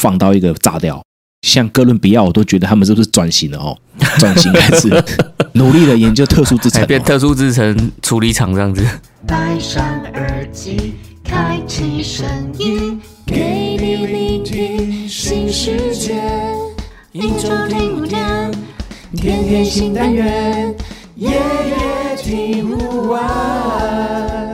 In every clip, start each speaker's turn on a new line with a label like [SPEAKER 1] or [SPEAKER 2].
[SPEAKER 1] 放到一个炸掉。像哥伦比亚，我都觉得他们是不是转型了哦？转型还是 努力的研究特殊制程，
[SPEAKER 2] 变特殊制程处理厂这样子。
[SPEAKER 3] 戴上耳机，开启声音，给你聆听新世界。一周听五天，天天新单元，夜夜听不完。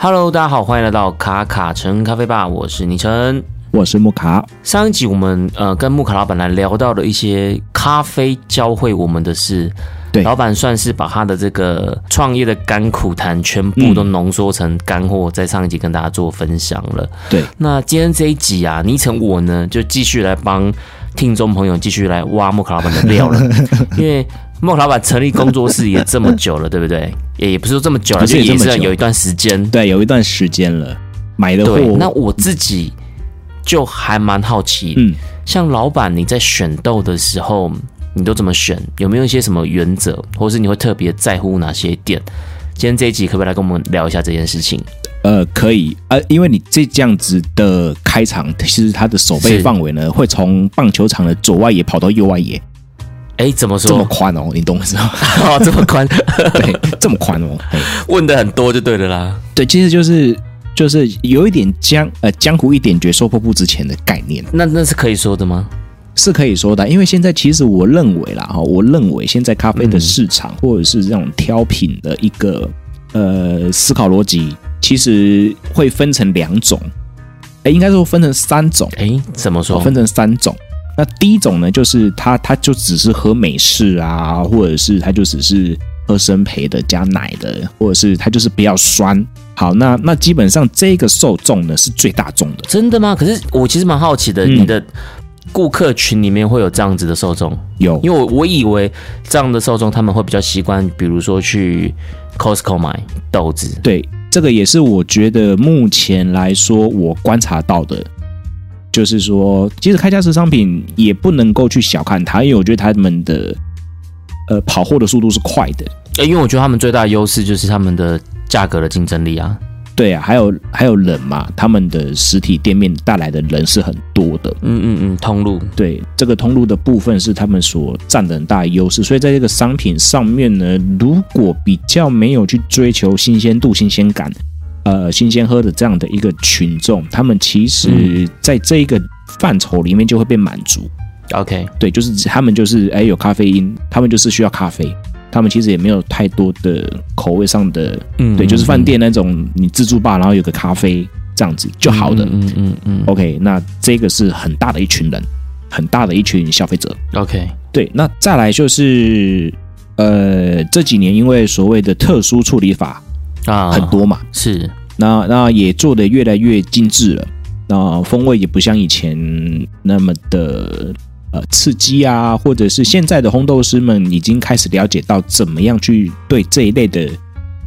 [SPEAKER 2] Hello，大家好，欢迎来到卡卡城咖啡吧，我是倪晨，
[SPEAKER 1] 我是木卡。
[SPEAKER 2] 上一集我们呃跟木卡老板来聊到了一些咖啡教会我们的事，
[SPEAKER 1] 对，
[SPEAKER 2] 老板算是把他的这个创业的甘苦谈全部都浓缩成干货，在上一集跟大家做分享了。
[SPEAKER 1] 对，
[SPEAKER 2] 那今天这一集啊，倪晨我呢就继续来帮听众朋友继续来挖木卡老板的料了，因为。木卡老板成立工作室也这么久了，对不对？也也不是说这么久了，就也是有一段时间。
[SPEAKER 1] 对，有一段时间了。买的货，
[SPEAKER 2] 那我自己就还蛮好奇，
[SPEAKER 1] 嗯，
[SPEAKER 2] 像老板你在选豆的时候，你都怎么选？有没有一些什么原则，或是你会特别在乎哪些点？今天这一集可不可以来跟我们聊一下这件事情？
[SPEAKER 1] 呃，可以，呃，因为你这这样子的开场，其实它的守备范围呢，会从棒球场的左外野跑到右外野。
[SPEAKER 2] 哎，怎么说？
[SPEAKER 1] 这么宽哦，你懂是吗？
[SPEAKER 2] 哦，这么宽，
[SPEAKER 1] 对，这么宽哦。
[SPEAKER 2] 问的很多就对了啦。
[SPEAKER 1] 对，其实就是就是有一点江呃江湖一点绝，说破不值钱的概念。
[SPEAKER 2] 那那是可以说的吗？
[SPEAKER 1] 是可以说的，因为现在其实我认为啦哈，我认为现在咖啡的市场、嗯、或者是这种挑品的一个呃思考逻辑，其实会分成两种。哎，应该说分成三种。
[SPEAKER 2] 哎，怎么说？
[SPEAKER 1] 分成三种。那第一种呢，就是他他就只是喝美式啊，或者是他就只是喝生培的加奶的，或者是他就是比较酸。好，那那基本上这个受众呢是最大众的。
[SPEAKER 2] 真的吗？可是我其实蛮好奇的，嗯、你的顾客群里面会有这样子的受众？
[SPEAKER 1] 有，
[SPEAKER 2] 因为我我以为这样的受众他们会比较习惯，比如说去 Costco 买豆子。
[SPEAKER 1] 对，这个也是我觉得目前来说我观察到的。就是说，其实开价式商品也不能够去小看它，因为我觉得他们的呃跑货的速度是快的。
[SPEAKER 2] 因为我觉得他们最大的优势就是他们的价格的竞争力啊。
[SPEAKER 1] 对啊，还有还有人嘛，他们的实体店面带来的人是很多的。
[SPEAKER 2] 嗯嗯嗯，通路。
[SPEAKER 1] 对，这个通路的部分是他们所占的很大的优势。所以在这个商品上面呢，如果比较没有去追求新鲜度、新鲜感。呃，新鲜喝的这样的一个群众，他们其实在这一个范畴里面就会被满足。
[SPEAKER 2] OK，
[SPEAKER 1] 对，就是他们就是哎有咖啡因，他们就是需要咖啡，他们其实也没有太多的口味上的，嗯，对，就是饭店那种你自助吧，然后有个咖啡这样子就好的。嗯嗯嗯，嗯，OK，那这个是很大的一群人，很大的一群消费者。
[SPEAKER 2] OK，
[SPEAKER 1] 对，那再来就是呃这几年因为所谓的特殊处理法。啊，很多嘛，
[SPEAKER 2] 是，
[SPEAKER 1] 那那也做的越来越精致了，那风味也不像以前那么的呃刺激啊，或者是现在的烘豆师们已经开始了解到怎么样去对这一类的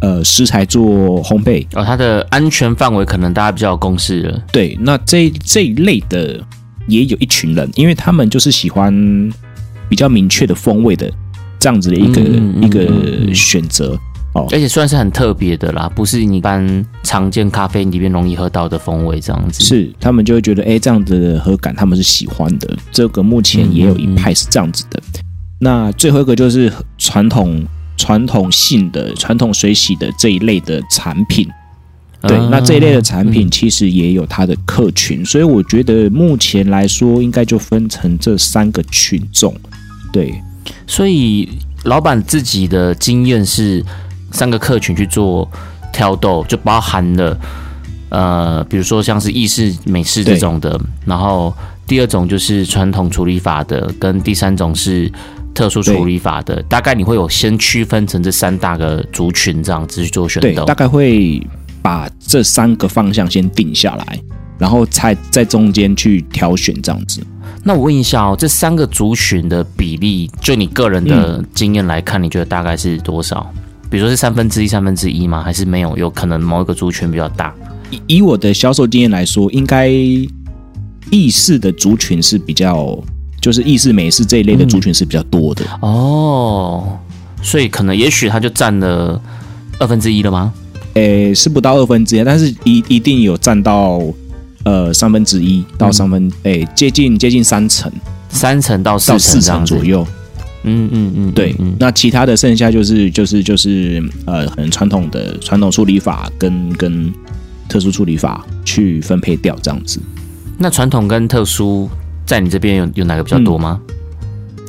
[SPEAKER 1] 呃食材做烘焙，
[SPEAKER 2] 哦，它的安全范围可能大家比较有共识了。
[SPEAKER 1] 对，那这这一类的也有一群人，因为他们就是喜欢比较明确的风味的这样子的一个、嗯嗯嗯、一个选择。
[SPEAKER 2] 哦，而且算是很特别的啦，不是你一般常见咖啡里面容易喝到的风味这样子。
[SPEAKER 1] 是，他们就会觉得，哎，这样的喝感他们是喜欢的。这个目前也有一派是这样子的。嗯嗯嗯。那最后一个就是传统传统性的传统水洗的这一类的产品。对，啊、那这一类的产品其实也有它的客群，嗯、所以我觉得目前来说应该就分成这三个群众。对，
[SPEAKER 2] 所以老板自己的经验是。三个客群去做挑逗，就包含了呃，比如说像是意式、美式这种的，然后第二种就是传统处理法的，跟第三种是特殊处理法的。大概你会有先区分成这三大个族群这样子去做选择。
[SPEAKER 1] 对，大概会把这三个方向先定下来，然后才在中间去挑选这样子。
[SPEAKER 2] 那我问一下哦，这三个族群的比例，就你个人的经验来看，嗯、你觉得大概是多少？比如说是三分之一、三分之一吗？还是没有？有可能某一个族群比较大。
[SPEAKER 1] 以以我的销售经验来说，应该意式的族群是比较，就是意式、美式这一类的族群是比较多的。
[SPEAKER 2] 嗯、哦，所以可能也许它就占了二分之一了吗？
[SPEAKER 1] 诶，是不到二分之一，但是一一定有占到呃三分之一到三分，诶、嗯，接近接近三成，
[SPEAKER 2] 三成到
[SPEAKER 1] 到四成左右。
[SPEAKER 2] 嗯嗯嗯，
[SPEAKER 1] 对。那其他的剩下就是就是就是呃，很传统的传统处理法跟跟特殊处理法去分配掉这样子。
[SPEAKER 2] 那传统跟特殊在你这边有有哪个比较多吗？
[SPEAKER 1] 嗯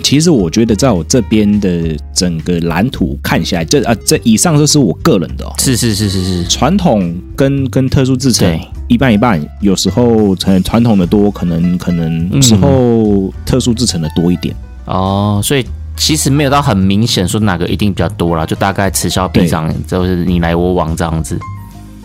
[SPEAKER 1] 其实我觉得，在我这边的整个蓝图看起来，这啊，这以上都是我个人的哦。
[SPEAKER 2] 是是是是是，
[SPEAKER 1] 传统跟跟特殊制成一半一半，有时候传传统的多，可能可能时候特殊制成的多一点。
[SPEAKER 2] 嗯。哦，所以其实没有到很明显说哪个一定比较多啦，就大概此消彼长，就是你来我往这样子。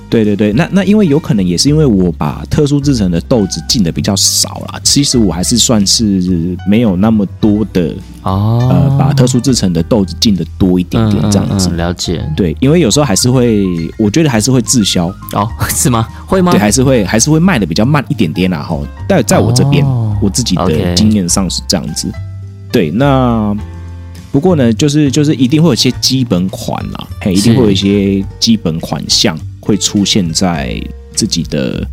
[SPEAKER 1] 对对对，那那因为有可能也是因为我把特殊制成的豆子进的比较少啦，其实我还是算是没有那么多的
[SPEAKER 2] 哦，
[SPEAKER 1] 呃，把特殊制成的豆子进的多一点点这样子。
[SPEAKER 2] 嗯嗯嗯、了解。
[SPEAKER 1] 对，因为有时候还是会，我觉得还是会滞销
[SPEAKER 2] 哦，是吗？会吗？
[SPEAKER 1] 对，还是会还是会卖的比较慢一点点啦哈。但在我这边，哦、我自己的经验上是这样子。Okay、对，那不过呢，就是就是一定会有一些基本款啦，嘿，一定会有一些基本款项。会出现在自己的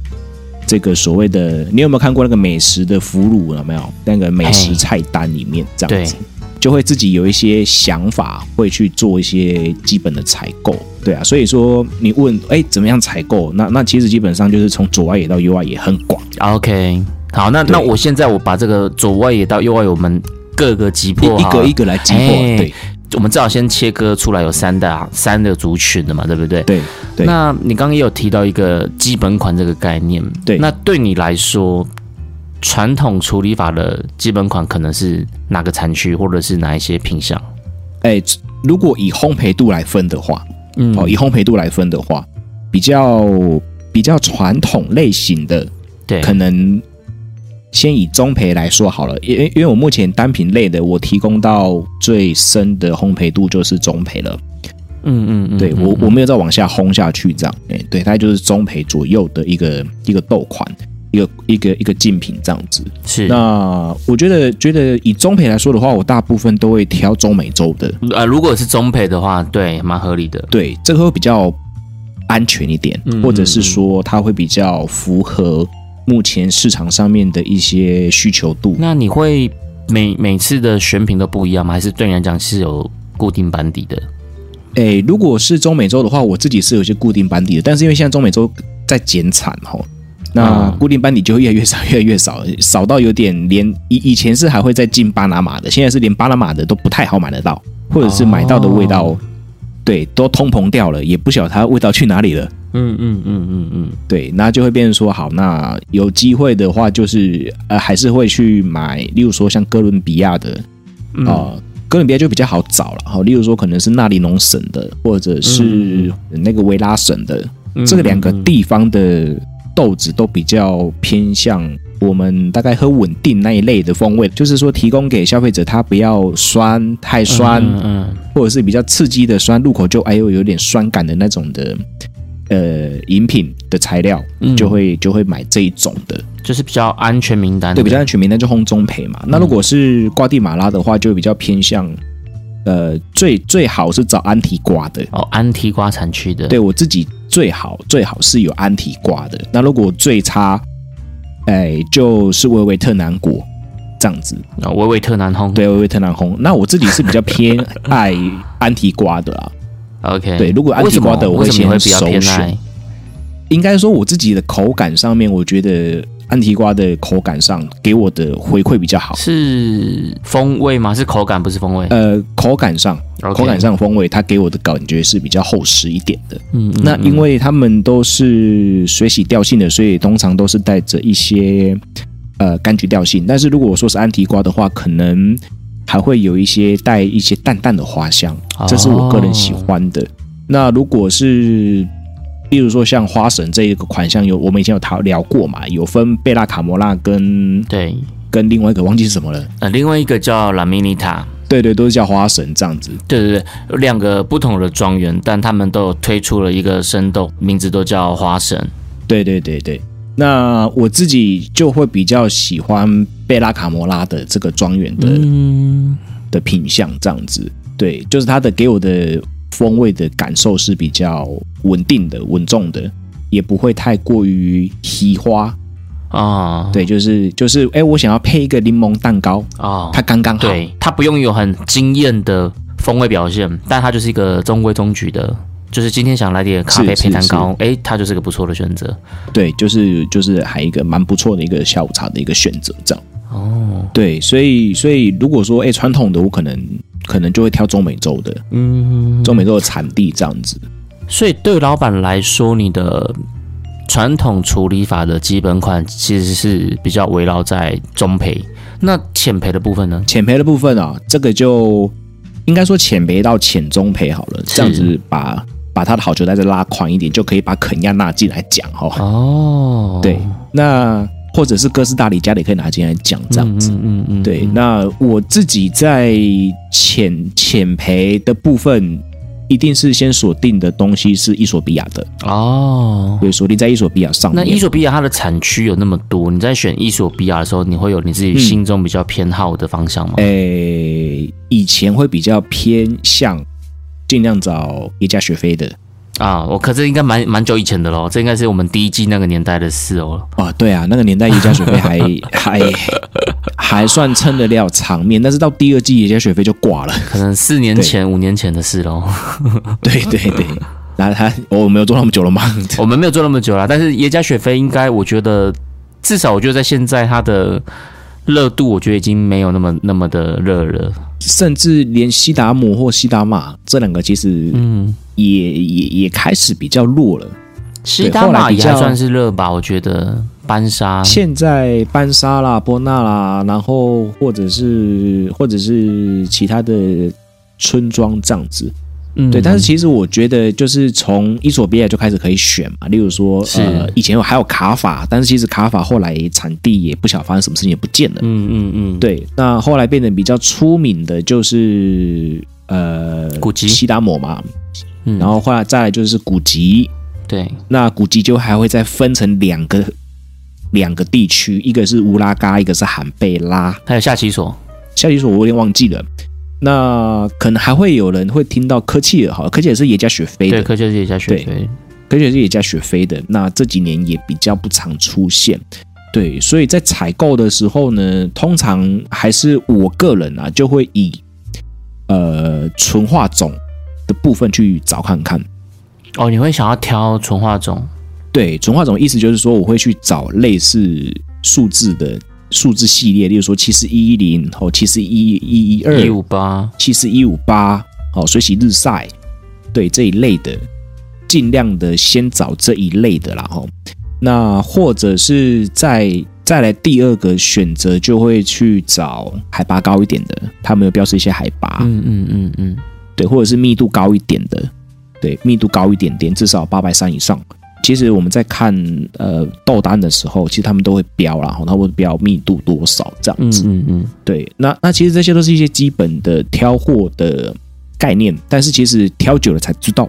[SPEAKER 1] 这个所谓的，你有没有看过那个美食的俘虏？有没有那个美食菜单里面这样子，就会自己有一些想法，会去做一些基本的采购。对啊，所以说你问，哎，怎么样采购？那那其实基本上就是从左外野到右外野很广。
[SPEAKER 2] OK，好，那那我现在我把这个左外野到右外野我们各个击破，
[SPEAKER 1] 一个一个来击破，对。
[SPEAKER 2] 我们至少先切割出来有三大三个族群的嘛，对不对？
[SPEAKER 1] 对。对，
[SPEAKER 2] 那你刚刚也有提到一个基本款这个概念，
[SPEAKER 1] 对。
[SPEAKER 2] 那对你来说，传统处理法的基本款可能是哪个产区，或者是哪一些品相？
[SPEAKER 1] 哎，如果以烘焙度来分的话，嗯，哦，以烘焙度来分的话，比较比较传统类型的，
[SPEAKER 2] 对，
[SPEAKER 1] 可能。先以中培来说好了，因因为我目前单品类的，我提供到最深的烘焙度就是中培了。
[SPEAKER 2] 嗯嗯嗯，
[SPEAKER 1] 对我我没有再往下烘下去，这样，哎，对，它就是中培左右的一个一个豆款，一个一个一个竞品这样子。
[SPEAKER 2] 是。
[SPEAKER 1] 那我觉得觉得以中培来说的话，我大部分都会挑中美洲的。
[SPEAKER 2] 呃，如果是中培的话，对，蛮合理的。
[SPEAKER 1] 对，这个会比较安全一点，或者是说它会比较符合。目前市场上面的一些需求度，
[SPEAKER 2] 那你会每每次的选品都不一样吗？还是对你来讲是有固定班底的？
[SPEAKER 1] 诶，如果是中美洲的话，我自己是有些固定班底的，但是因为现在中美洲在减产哈，那固定班底就会越来越少，越来越少，少到有点连以以前是还会再进巴拿马的，现在是连巴拿马的都不太好买得到，或者是买到的味道，对，都通膨掉了，也不晓得它味道去哪里了。
[SPEAKER 2] 嗯嗯嗯嗯嗯，
[SPEAKER 1] 对，那就会变成说，好，那有机会的话，就是呃，还是会去买，例如说像哥伦比亚的，啊、呃，哥伦比亚就比较好找了，哈，例如说可能是纳里农省的，或者是那个维拉省的，嗯、这个两个地方的豆子都比较偏向我们大概喝稳定那一类的风味，就是说提供给消费者，他不要酸太酸，嗯，嗯，或者是比较刺激的酸，入口就哎呦有点酸感的那种的。呃，饮品的材料就会、嗯、就会买这一种的，
[SPEAKER 2] 就是比较安全名单。
[SPEAKER 1] 对，比较安全名单就烘中培嘛。嗯、那如果是瓜地马拉的话，就比较偏向，呃，最最好是找安提瓜的
[SPEAKER 2] 哦，安提瓜产区的。
[SPEAKER 1] 对我自己最好最好是有安提瓜的。那如果最差，哎，就是维维特南果这样子
[SPEAKER 2] 啊，维维特南烘。
[SPEAKER 1] 对，维维特南烘。那我自己是比较偏爱安提瓜的啊。
[SPEAKER 2] OK，
[SPEAKER 1] 对，如果安提瓜的我会先首选。应该说我自己的口感上面，我觉得安提瓜的口感上给我的回馈比较好。
[SPEAKER 2] 是风味吗？是口感不是风味？
[SPEAKER 1] 呃，口感上，Okay. 口感上风味，它给我的感觉是比较厚实一点的。嗯，嗯，嗯，那因为他们都是水洗调性的，所以通常都是带着一些呃柑橘调性。但是如果我说是安提瓜的话，可能。还会有一些带一些淡淡的花香，这是我个人喜欢的。哦、那如果是，例如说像花神这一个款项，有我们以前有讨聊过嘛？有分贝拉卡摩拉跟
[SPEAKER 2] 对，
[SPEAKER 1] 跟另外一个忘记是什么了。
[SPEAKER 2] 呃，另外一个叫拉米尼塔，
[SPEAKER 1] 对对，都是叫花神这样子。
[SPEAKER 2] 对对对，有两个不同的庄园，但他们都有推出了一个生豆，名字都叫花神。
[SPEAKER 1] 对对对对。那我自己就会比较喜欢贝拉卡摩拉的这个庄园的、嗯、的品相这样子，对，就是它的给我的风味的感受是比较稳定的、稳重的，也不会太过于稀花
[SPEAKER 2] 啊。
[SPEAKER 1] 对，就是就是，哎，我想要配一个柠檬蛋糕啊，它刚刚好，
[SPEAKER 2] 对，它不用有很惊艳的风味表现，但它就是一个中规中矩的。就是今天想来点咖啡配蛋糕，哎，它就是个不错的选择。
[SPEAKER 1] 对，就是就是还一个蛮不错的一个下午茶的一个选择，这样。哦，对，所以所以如果说哎传统的，我可能可能就会挑中美洲的，嗯，中美洲的产地这样子。
[SPEAKER 2] 所以对老板来说，你的传统处理法的基本款其实是比较围绕在中培，那浅培的部分呢？
[SPEAKER 1] 浅培的部分啊，这个就应该说浅培到浅中培好了，这样子把。把他的好球带再拉宽一点，就可以把肯亚纳进来讲哈。哦，对，那或者是哥斯达黎加的也可以拿进来讲这样子。嗯嗯，嗯，嗯对。那我自己在浅浅培的部分，一定是先锁定的东西是伊索比亚的哦。对，锁定在伊索比亚上面。
[SPEAKER 2] 那伊索比亚它的产区有那么多，你在选伊索比亚的时候，你会有你自己心中比较偏好的方向吗？诶、
[SPEAKER 1] 嗯欸，以前会比较偏向。尽量找一加雪菲的
[SPEAKER 2] 啊！我可是应该蛮蛮久以前的喽，这应该是我们第一季那个年代的事哦。
[SPEAKER 1] 啊，对啊，那个年代耶加雪菲还 还还算撑得了场面，但是到第二季耶加雪菲就挂了，
[SPEAKER 2] 可能四年前、五年前的事喽。
[SPEAKER 1] 对对对，然后他我没有做那么久了吗？
[SPEAKER 2] 我们没有做那么久了，但是耶加雪菲应该，我觉得至少我觉得在现在它的。热度我觉得已经没有那么那么的热了，
[SPEAKER 1] 甚至连西达姆或西达玛这两个其实嗯也也也开始比较弱了。
[SPEAKER 2] 西达玛也还算是热吧，我觉得班沙
[SPEAKER 1] 现在班沙啦、波纳啦，然后或者是或者是其他的村庄这样子。嗯，对，但是其实我觉得，就是从伊索比亚就开始可以选嘛。例如说，是呃，以前还有卡法，但是其实卡法后来产地也不晓得发生什么事情，也不见了。嗯嗯嗯，对。那后来变得比较出名的就是呃，
[SPEAKER 2] 古吉
[SPEAKER 1] 西达摩嘛。嗯，然后后来再来就是古吉。
[SPEAKER 2] 对，
[SPEAKER 1] 那古吉就还会再分成两个两个地区，一个是乌拉嘎，一个是罕贝拉，
[SPEAKER 2] 还有夏奇索。
[SPEAKER 1] 夏奇索我有点忘记了。那可能还会有人会听到科契尔，哈，科契尔是也加雪飞的，
[SPEAKER 2] 对，科契尔是也加雪菲，
[SPEAKER 1] 科契尔是也加雪飞的。那这几年也比较不常出现，对，所以在采购的时候呢，通常还是我个人啊，就会以呃纯化种的部分去找看看。
[SPEAKER 2] 哦，你会想要挑纯化种？
[SPEAKER 1] 对，纯化种意思就是说，我会去找类似数字的。数字系列，例如说七四一一零哦，七四一一一二
[SPEAKER 2] 一五八，
[SPEAKER 1] 七四一五八哦，水洗日晒，对这一类的，尽量的先找这一类的啦哈。那或者是再再来第二个选择，就会去找海拔高一点的，他们有标示一些海拔，嗯嗯嗯嗯，对，或者是密度高一点的，对，密度高一点点，至少八百三以上。其实我们在看呃豆单的时候，其实他们都会标啦，然后他会标密度多少这样子。嗯嗯嗯，对。那那其实这些都是一些基本的挑货的概念，但是其实挑久了才知道。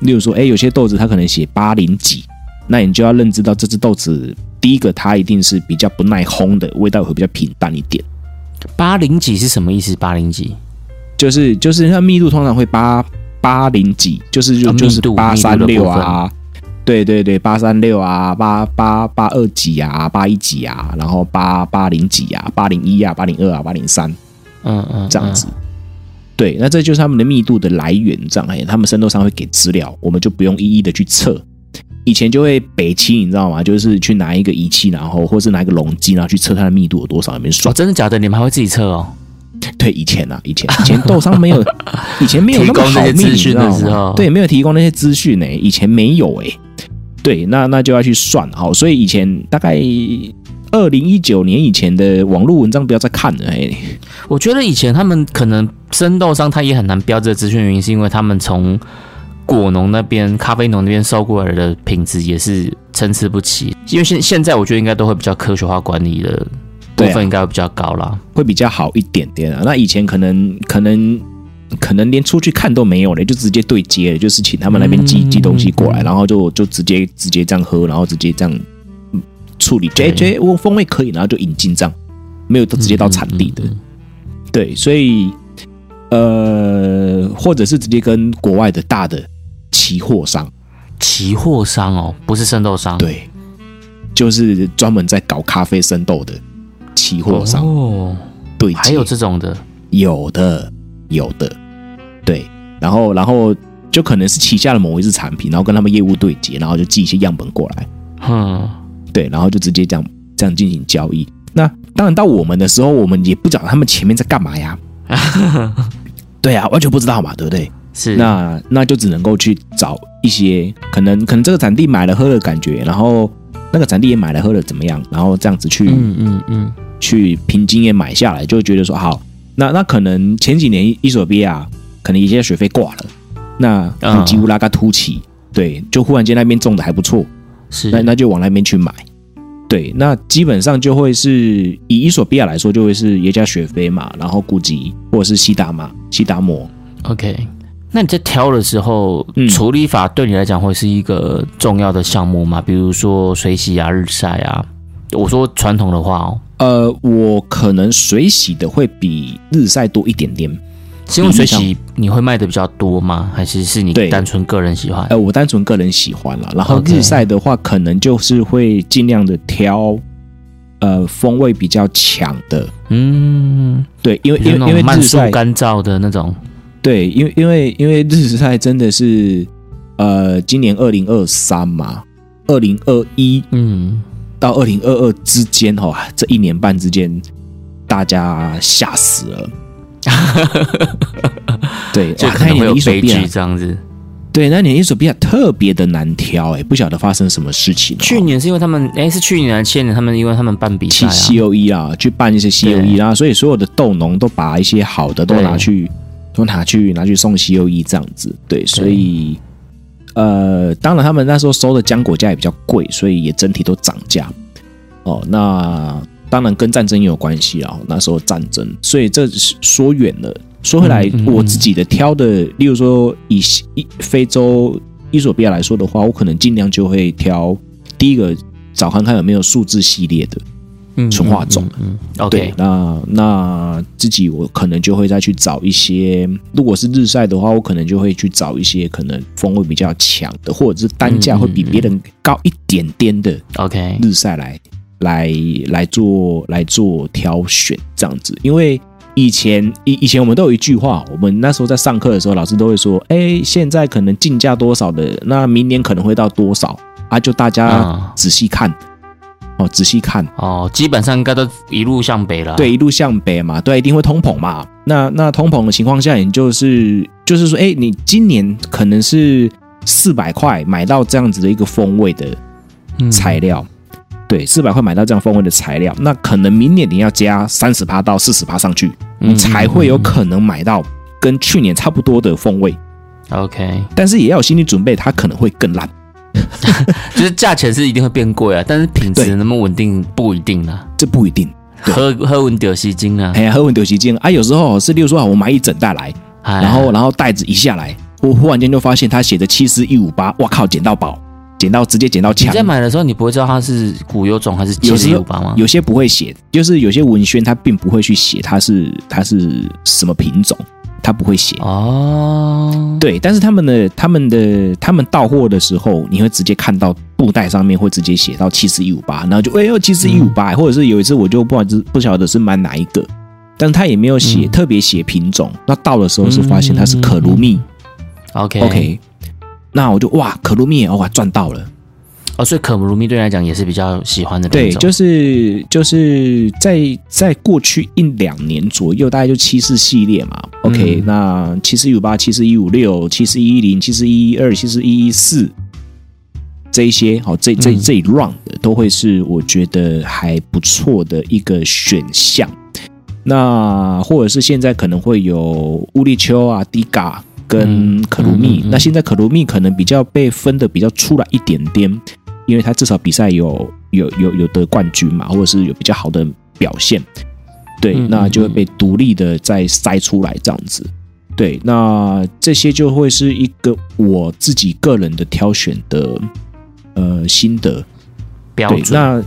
[SPEAKER 1] 例如说，哎，有些豆子它可能写八零几，那你就要认知到这只豆子，第一个它一定是比较不耐烘的，味道会比较平淡一点。
[SPEAKER 2] 八零几是什么意思？八零几
[SPEAKER 1] 就是就是它密度通常会八八零几，就是就就是八三六啊。对对对，八三六啊，八八八二几啊，八一几啊，然后八八零几啊，八零一啊，八零二啊，八零三，嗯嗯，这样子。对，那这就是他们的密度的来源，这样哎，他们深度上会给资料，我们就不用一一的去测。以前就会北七，你知道吗？就是去拿一个仪器，然后或是拿一个容积，然后去测它的密度有多少，里面算。
[SPEAKER 2] 哦，真的假的？你们还会自己测哦？
[SPEAKER 1] 对，以前啊，以前以前豆商没有，以前没有那么好密资讯的时候，对，没有提供那些资讯呢，以前没有哎。对，那那就要去算好，所以以前大概二零一九年以前的网络文章不要再看了。哎，
[SPEAKER 2] 我觉得以前他们可能生豆商他也很难标这个资讯，原因是因为他们从果农那边、咖啡农那边收过来的品质也是参差不齐。因为现现在我觉得应该都会比较科学化管理的部分应该会比较高啦，
[SPEAKER 1] 会比较好一点点啊。那以前可能可能。可能连出去看都没有了，就直接对接了，就是请他们那边寄寄东西过来，然后就就直接直接这样喝，然后直接这样处理，觉得觉得我风味可以，然后就引进这样，没有都直接到产地的。对，所以呃，或者是直接跟国外的大的期货商，
[SPEAKER 2] 期货商哦，不是生豆商，
[SPEAKER 1] 对，就是专门在搞咖啡生豆的期货商。
[SPEAKER 2] 哦，
[SPEAKER 1] 对，
[SPEAKER 2] 还有这种的，
[SPEAKER 1] 有的有的，对，然后然后就可能是旗下的某一支产品，然后跟他们业务对接，然后就寄一些样本过来，
[SPEAKER 2] 嗯，
[SPEAKER 1] 对，然后就直接这样这样进行交易。那当然到我们的时候，我们也不知道他们前面在干嘛呀。对啊，完全不知道嘛，对不对？
[SPEAKER 2] 是，
[SPEAKER 1] 那那就只能够去找一些可能可能这个产地买了喝了感觉，然后那个产地也买了喝了怎么样，然后这样子去
[SPEAKER 2] 嗯嗯嗯，
[SPEAKER 1] 去凭经验买下来，就觉得说好，那那可能前几年伊索比亚可能一些水费挂了，那富吉乌拉嘎突起，对，就忽然间那边种的还不错，
[SPEAKER 2] 是，
[SPEAKER 1] 那那就往那边去买。对，那基本上就会是以伊索比亚来说，就会是耶加雪菲嘛，然后古吉或者是西达玛、西达摩。
[SPEAKER 2] OK，那你在挑的时候，
[SPEAKER 1] 嗯
[SPEAKER 2] 处理法对你来讲会是一个重要的项目吗？比如说水洗啊、日晒啊。我说传统的话哦，
[SPEAKER 1] 呃，我可能水洗的会比日晒多一点点。
[SPEAKER 2] 是因为水洗你会卖的比较多吗？还是是你单纯个人喜欢？
[SPEAKER 1] 呃，我单纯个人喜欢了。然后日晒的话，可能就是会尽量的挑，呃，风味比较强的。
[SPEAKER 2] 嗯，
[SPEAKER 1] 对，因为因为因为
[SPEAKER 2] 慢速干燥的那种。
[SPEAKER 1] 对，因为因为因为日晒真的是，呃，今年二零二三嘛，二零二一，嗯，到二零二二之间哦，这一年半之间，大家吓死了。对，
[SPEAKER 2] 就可能会有悲剧这样子。
[SPEAKER 1] 对，那年衣索比亚特别的难挑，哎，不晓得发生什么事情。
[SPEAKER 2] 去年是因为他们，哎，是去年还是前年？他们因为他们办比赛
[SPEAKER 1] ，C O E 啊，去办一些 C O E 啊，所以所有的豆农都把一些好的都拿去，都拿去拿去送 C O E 这样子。对，所以，呃，当然他们那时候收的浆果价也比较贵，所以也整体都涨价。哦，那。当然跟战争也有关系啊，那时候战争，所以这说远了。说回来，我自己的挑的，例如说以非洲伊索比亚来说的话，我可能尽量就会挑第一个找看看有没有数字系列的纯化种。
[SPEAKER 2] 嗯，嗯
[SPEAKER 1] 对，那那自己我可能就会再去找一些，如果是日晒的话，我可能就会去找一些可能风味比较强的，或者是单价会比别人高一点点的。OK，日晒来。来来做来做挑选这样子，因为以前以以前我们都有一句话，我们那时候在上课的时候，老师都会说：“哎，现在可能进价多少的，那明年可能会到多少啊？”就大家仔细看、嗯、哦，仔细看
[SPEAKER 2] 哦，基本上应该都一路向北了。
[SPEAKER 1] 对，一路向北嘛，对，一定会通膨嘛。那那通膨的情况下，也就是就是说，哎，你今年可能是四百块买到这样子的一个风味的材料。嗯对，四百块买到这样风味的材料，那可能明年你要加三十趴到四十趴上去，你才会有可能买到跟去年差不多的风味。
[SPEAKER 2] OK，
[SPEAKER 1] 但是也要有心理准备，它可能会更烂。
[SPEAKER 2] 就是价钱是一定会变贵啊，但是品质能不能稳定不一定啊，
[SPEAKER 1] 这不一定。
[SPEAKER 2] 喝喝稳丢西金啊，
[SPEAKER 1] 哎呀，喝稳丢西金啊，有时候是，例如说我买一整袋来，然后然后袋子一下来，我忽然间就发现它写着七四一五八，我靠，捡到宝。捡到直接捡到枪。你
[SPEAKER 2] 在买的时候，你不会知道它是古有种还是七四一五八吗？
[SPEAKER 1] 有些不会写，就是有些文宣它并不会去写它是它是什么品种，它不会写哦。对，但是他们的他们的他们到货的时候，你会直接看到布袋上面会直接写到七四一五八，然后就哎呦七四一五八，或者是有一次我就不知不晓得是买哪一个，但是他也没有写、嗯、特别写品种。那到的时候是发现它是可露蜜。
[SPEAKER 2] OK
[SPEAKER 1] OK。那我就哇，可露蜜哇赚到了
[SPEAKER 2] 哦，所以可露蜜对你来讲也是比较喜欢的。
[SPEAKER 1] 对，就是就是在在过去一两年左右，大概就七四系列嘛。OK，嗯，那七四一五八、七四一五六、七四一一零、七四一一二、七四一一四这一些，好，这这这一 round 的都会是我觉得还不错的一个选项。那或者是现在可能会有乌力秋啊、迪嘎。跟可鲁蜜，嗯嗯嗯、那现在可鲁蜜可能比较被分的比较出来一点点，因为他至少比赛有有有有得冠军嘛，或者是有比较好的表现，对，嗯嗯嗯、那就会被独立的再筛出来这样子，对，那这些就会是一个我自己个人的挑选的呃心得
[SPEAKER 2] 标准。
[SPEAKER 1] 那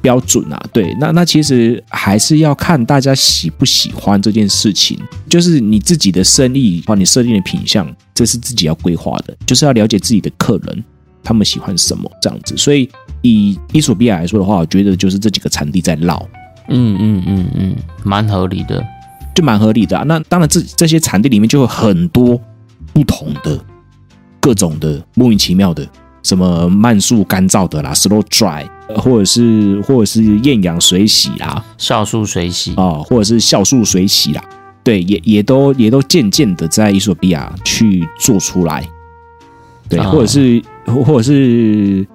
[SPEAKER 1] 标准啊。对，那那其实还是要看大家喜不喜欢这件事情。就是你自己的生意，把你设定的品相，这是自己要规划的，就是要了解自己的客人他们喜欢什么这样子。所以以伊索比亚来说的话，我觉得就是这几个产地在绕。
[SPEAKER 2] 嗯嗯嗯嗯，蛮合理的，
[SPEAKER 1] 就蛮合理的啊。那当然这，这这些产地里面就有很多不同的。各种的莫名其妙的，什么慢速干燥的啦，slow dry，或者是或者是厌氧水洗啦，
[SPEAKER 2] 酵素水洗啊、
[SPEAKER 1] 哦，或者是酵素水洗啦，对，也也都也都渐渐的在伊索比亚去做出来，对，或者是、哦、或者是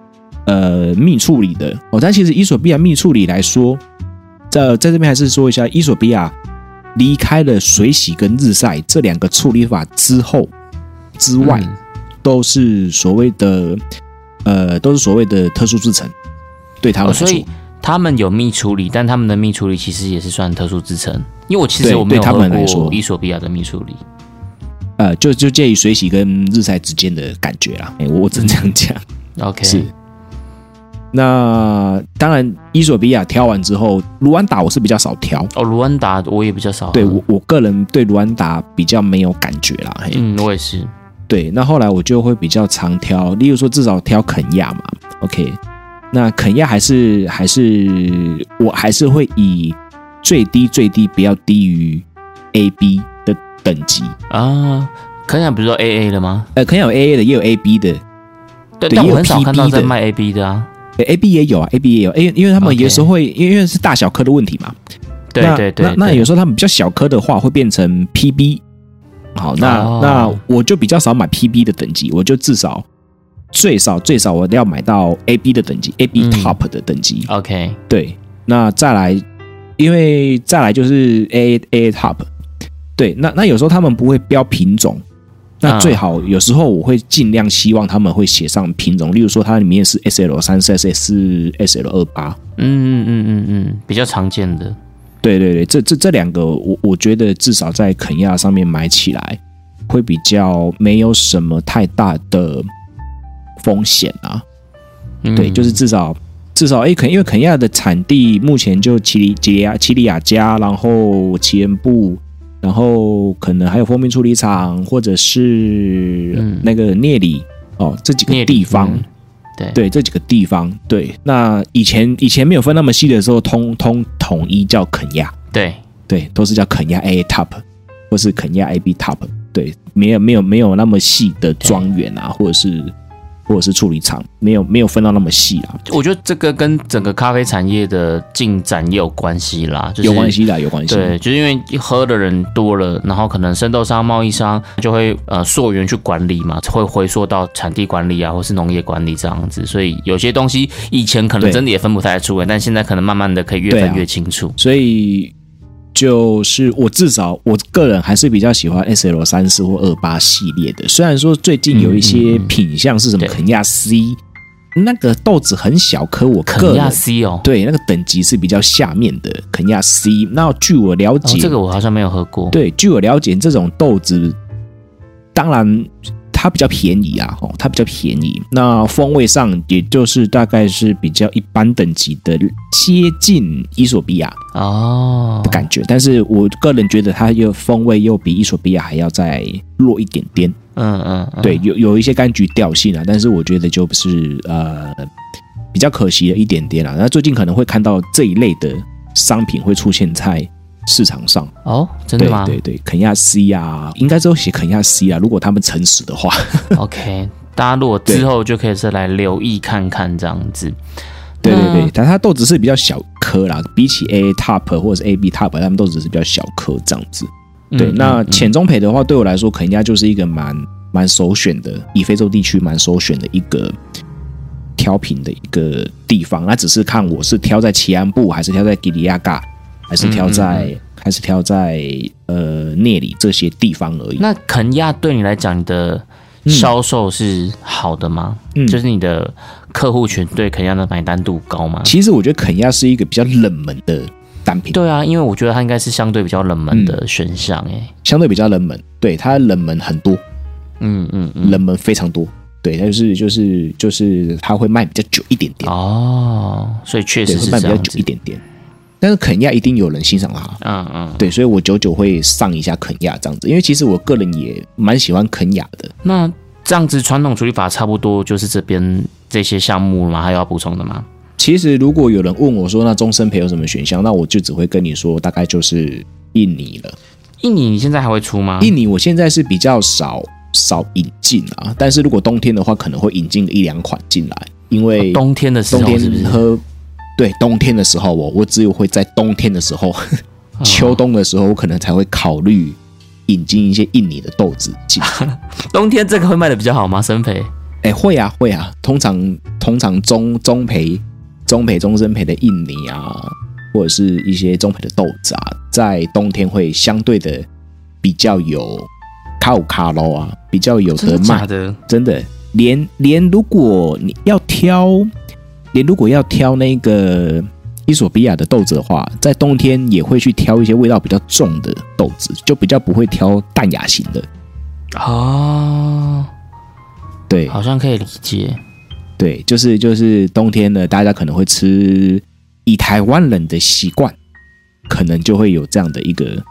[SPEAKER 1] 呃密处理的哦，但其实伊索比亚密处理来说，在在这边还是说一下，伊索比亚离开了水洗跟日晒这两个处理法之后之外。嗯都是所谓的，呃，都是所谓的特殊制成，对他们来说，
[SPEAKER 2] 哦，所以他们有密处理，但他们的密处理其实也是算特殊制成。因为我其实我没有喝过伊索比亚的密处理，
[SPEAKER 1] 呃，就就介于水洗跟日晒之间的感觉啦。哎，我只能这样讲。
[SPEAKER 2] 嗯、OK，
[SPEAKER 1] 是。那当然，伊索比亚挑完之后，卢安达我是比较少挑
[SPEAKER 2] 哦。卢安达我也比较少，
[SPEAKER 1] 对我我个人对卢安达比较没有感觉啦。
[SPEAKER 2] 嗯，我也是。
[SPEAKER 1] 对，那后来我就会比较常挑，例如说至少挑肯亚嘛，OK，那肯亚还是还是我还是会以最低最低不要低于 AB 的等级
[SPEAKER 2] 啊。肯亚不是说 AA 的吗？
[SPEAKER 1] 呃，肯亚有 AA 的，也有 AB 的，
[SPEAKER 2] 对，但我很少看到在卖 AB 的啊。
[SPEAKER 1] 对，AB 也有啊，AB 也有，因为因为他们有时候会因为因为是大小颗的问题嘛，
[SPEAKER 2] 对对对，
[SPEAKER 1] 那那有时候他们比较小颗的话会变成 PB。好，那、哦、那我就比较少买 PB 的等级，我就至少最少最少我都要买到 AB 的等级，AB Top 的等级。
[SPEAKER 2] 嗯、OK，
[SPEAKER 1] 对，那再来，因为再来就是 AA AA Top，对，那那有时候他们不会标品种，那最好有时候我会尽量希望他们会写上品种，例如说它里面是 SL 三四 S S SL 二八，
[SPEAKER 2] 嗯嗯嗯嗯嗯，比较常见的。
[SPEAKER 1] 对对对，这这这两个，我我觉得至少在肯亚上面买起来会比较没有什么太大的风险啊。嗯、对，就是至少至少哎，肯因为肯亚的产地目前就奇里吉里亚奇里亚加，然后奇恩布，然后可能还有蜂蜜处理厂，或者是那个聂里、嗯、哦，这几个地方。
[SPEAKER 2] 对，
[SPEAKER 1] 对这几个地方，对，那以前以前没有分那么细的时候，通通统一叫肯亚，
[SPEAKER 2] 对
[SPEAKER 1] 对，都是叫肯亚 A Top 或是肯亚 AB Top，对，没有没有没有那么细的庄园啊，或者是。或者是处理厂没有没有分到那么细啊，
[SPEAKER 2] 我觉得这个跟整个咖啡产业的进展也有关系啦，就是、
[SPEAKER 1] 有关系啦，有关系。
[SPEAKER 2] 对，就是因为喝的人多了，然后可能生豆商、贸易商就会呃溯源去管理嘛，会回溯到产地管理啊，或是农业管理这样子，所以有些东西以前可能真的也分不太出来，但现在可能慢慢的可以越分越清楚。
[SPEAKER 1] 啊、所以。就是我至少我个人还是比较喜欢 S L 三四或二八系列的，虽然说最近有一些品相是什么肯亚 C，那个豆子很小颗，我肯
[SPEAKER 2] 亚 C 哦，
[SPEAKER 1] 对，那个等级是比较下面的肯亚 C。那据我了解，
[SPEAKER 2] 这个我好像没有喝过。
[SPEAKER 1] 对，据我了解，这种豆子当然。它比较便宜啊，哦，它比较便宜。那风味上，也就是大概是比较一般等级的，接近伊索比亚哦的感觉。但是我个人觉得它又风味又比伊索比亚还要再弱一点点。嗯嗯，嗯，对，有有一些柑橘调性啊，但是我觉得就是呃比较可惜的一点点啦。那最近可能会看到这一类的商品会出现在。市场上
[SPEAKER 2] 哦，真的吗？
[SPEAKER 1] 对对对，肯亚 C 啊，应该都写肯亚 C 啊。如果他们诚实的话，
[SPEAKER 2] OK，大家如果之后就可以再来留意看看这样子。
[SPEAKER 1] 对对对，但它豆子是比较小颗啦，比起 A Top 或者是 AB Top，他们豆子是比较小颗这样子。对，嗯、那浅中培的话，对我来说，肯亚就是一个蛮蛮首选的，以非洲地区蛮首选的一个挑品的一个地方。那只是看我是挑在奇安布，还是挑在吉里亚嘎。还是挑在，嗯嗯嗯还是挑在呃聂里这些地方而已。
[SPEAKER 2] 那肯亚对你来讲，你的销售是好的吗？嗯，就是你的客户群对肯亚的买单度高吗？
[SPEAKER 1] 其实我觉得肯亚是一个比较冷门的单品。
[SPEAKER 2] 对啊，因为我觉得它应该是相对比较冷门的选项，哎，
[SPEAKER 1] 相对比较冷门，对它冷门很多，嗯嗯，嗯，冷门非常多。对，但是就是就是它会卖比较久一点点
[SPEAKER 2] 哦，所以确实是
[SPEAKER 1] 卖比较久一点点。但是肯亚一定有人欣赏它，
[SPEAKER 2] 嗯嗯，
[SPEAKER 1] 对，所以我久久会上一下肯亚这样子，因为其实我个人也蛮喜欢肯亚的。
[SPEAKER 2] 那这样子传统处理法差不多就是这边这些项目吗？还有要补充的吗？
[SPEAKER 1] 其实如果有人问我说，那终身陪有什么选项，那我就只会跟你说，大概就是印尼了。
[SPEAKER 2] 印尼你现在还会出吗？
[SPEAKER 1] 印尼我现在是比较少少引进啊，但是如果冬天的话，可能会引进一两款进来，因为
[SPEAKER 2] 冬天的时候是不是
[SPEAKER 1] 喝？对，冬天的时候我我只有会在冬天的时候，秋冬的时候我可能才会考虑引进一些印尼的豆子进。
[SPEAKER 2] 冬天这个会卖的比较好吗？生培？
[SPEAKER 1] 哎，会啊会啊，通常通常中中培、中培、中生培的印尼啊，或者是一些中培的豆子啊，在冬天会相对的比较有卡五卡喽啊，比较有得卖
[SPEAKER 2] 的，
[SPEAKER 1] 真的，连连如果你要挑。你如果要挑那个伊索比亚的豆子的话，在冬天也会去挑一些味道比较重的豆子，就比较不会挑淡雅型的。
[SPEAKER 2] 哦，
[SPEAKER 1] 对，
[SPEAKER 2] 好像可以理解。
[SPEAKER 1] 对，就是就是冬天呢，大家可能会吃，以台湾人的习惯，可能就会有这样的一个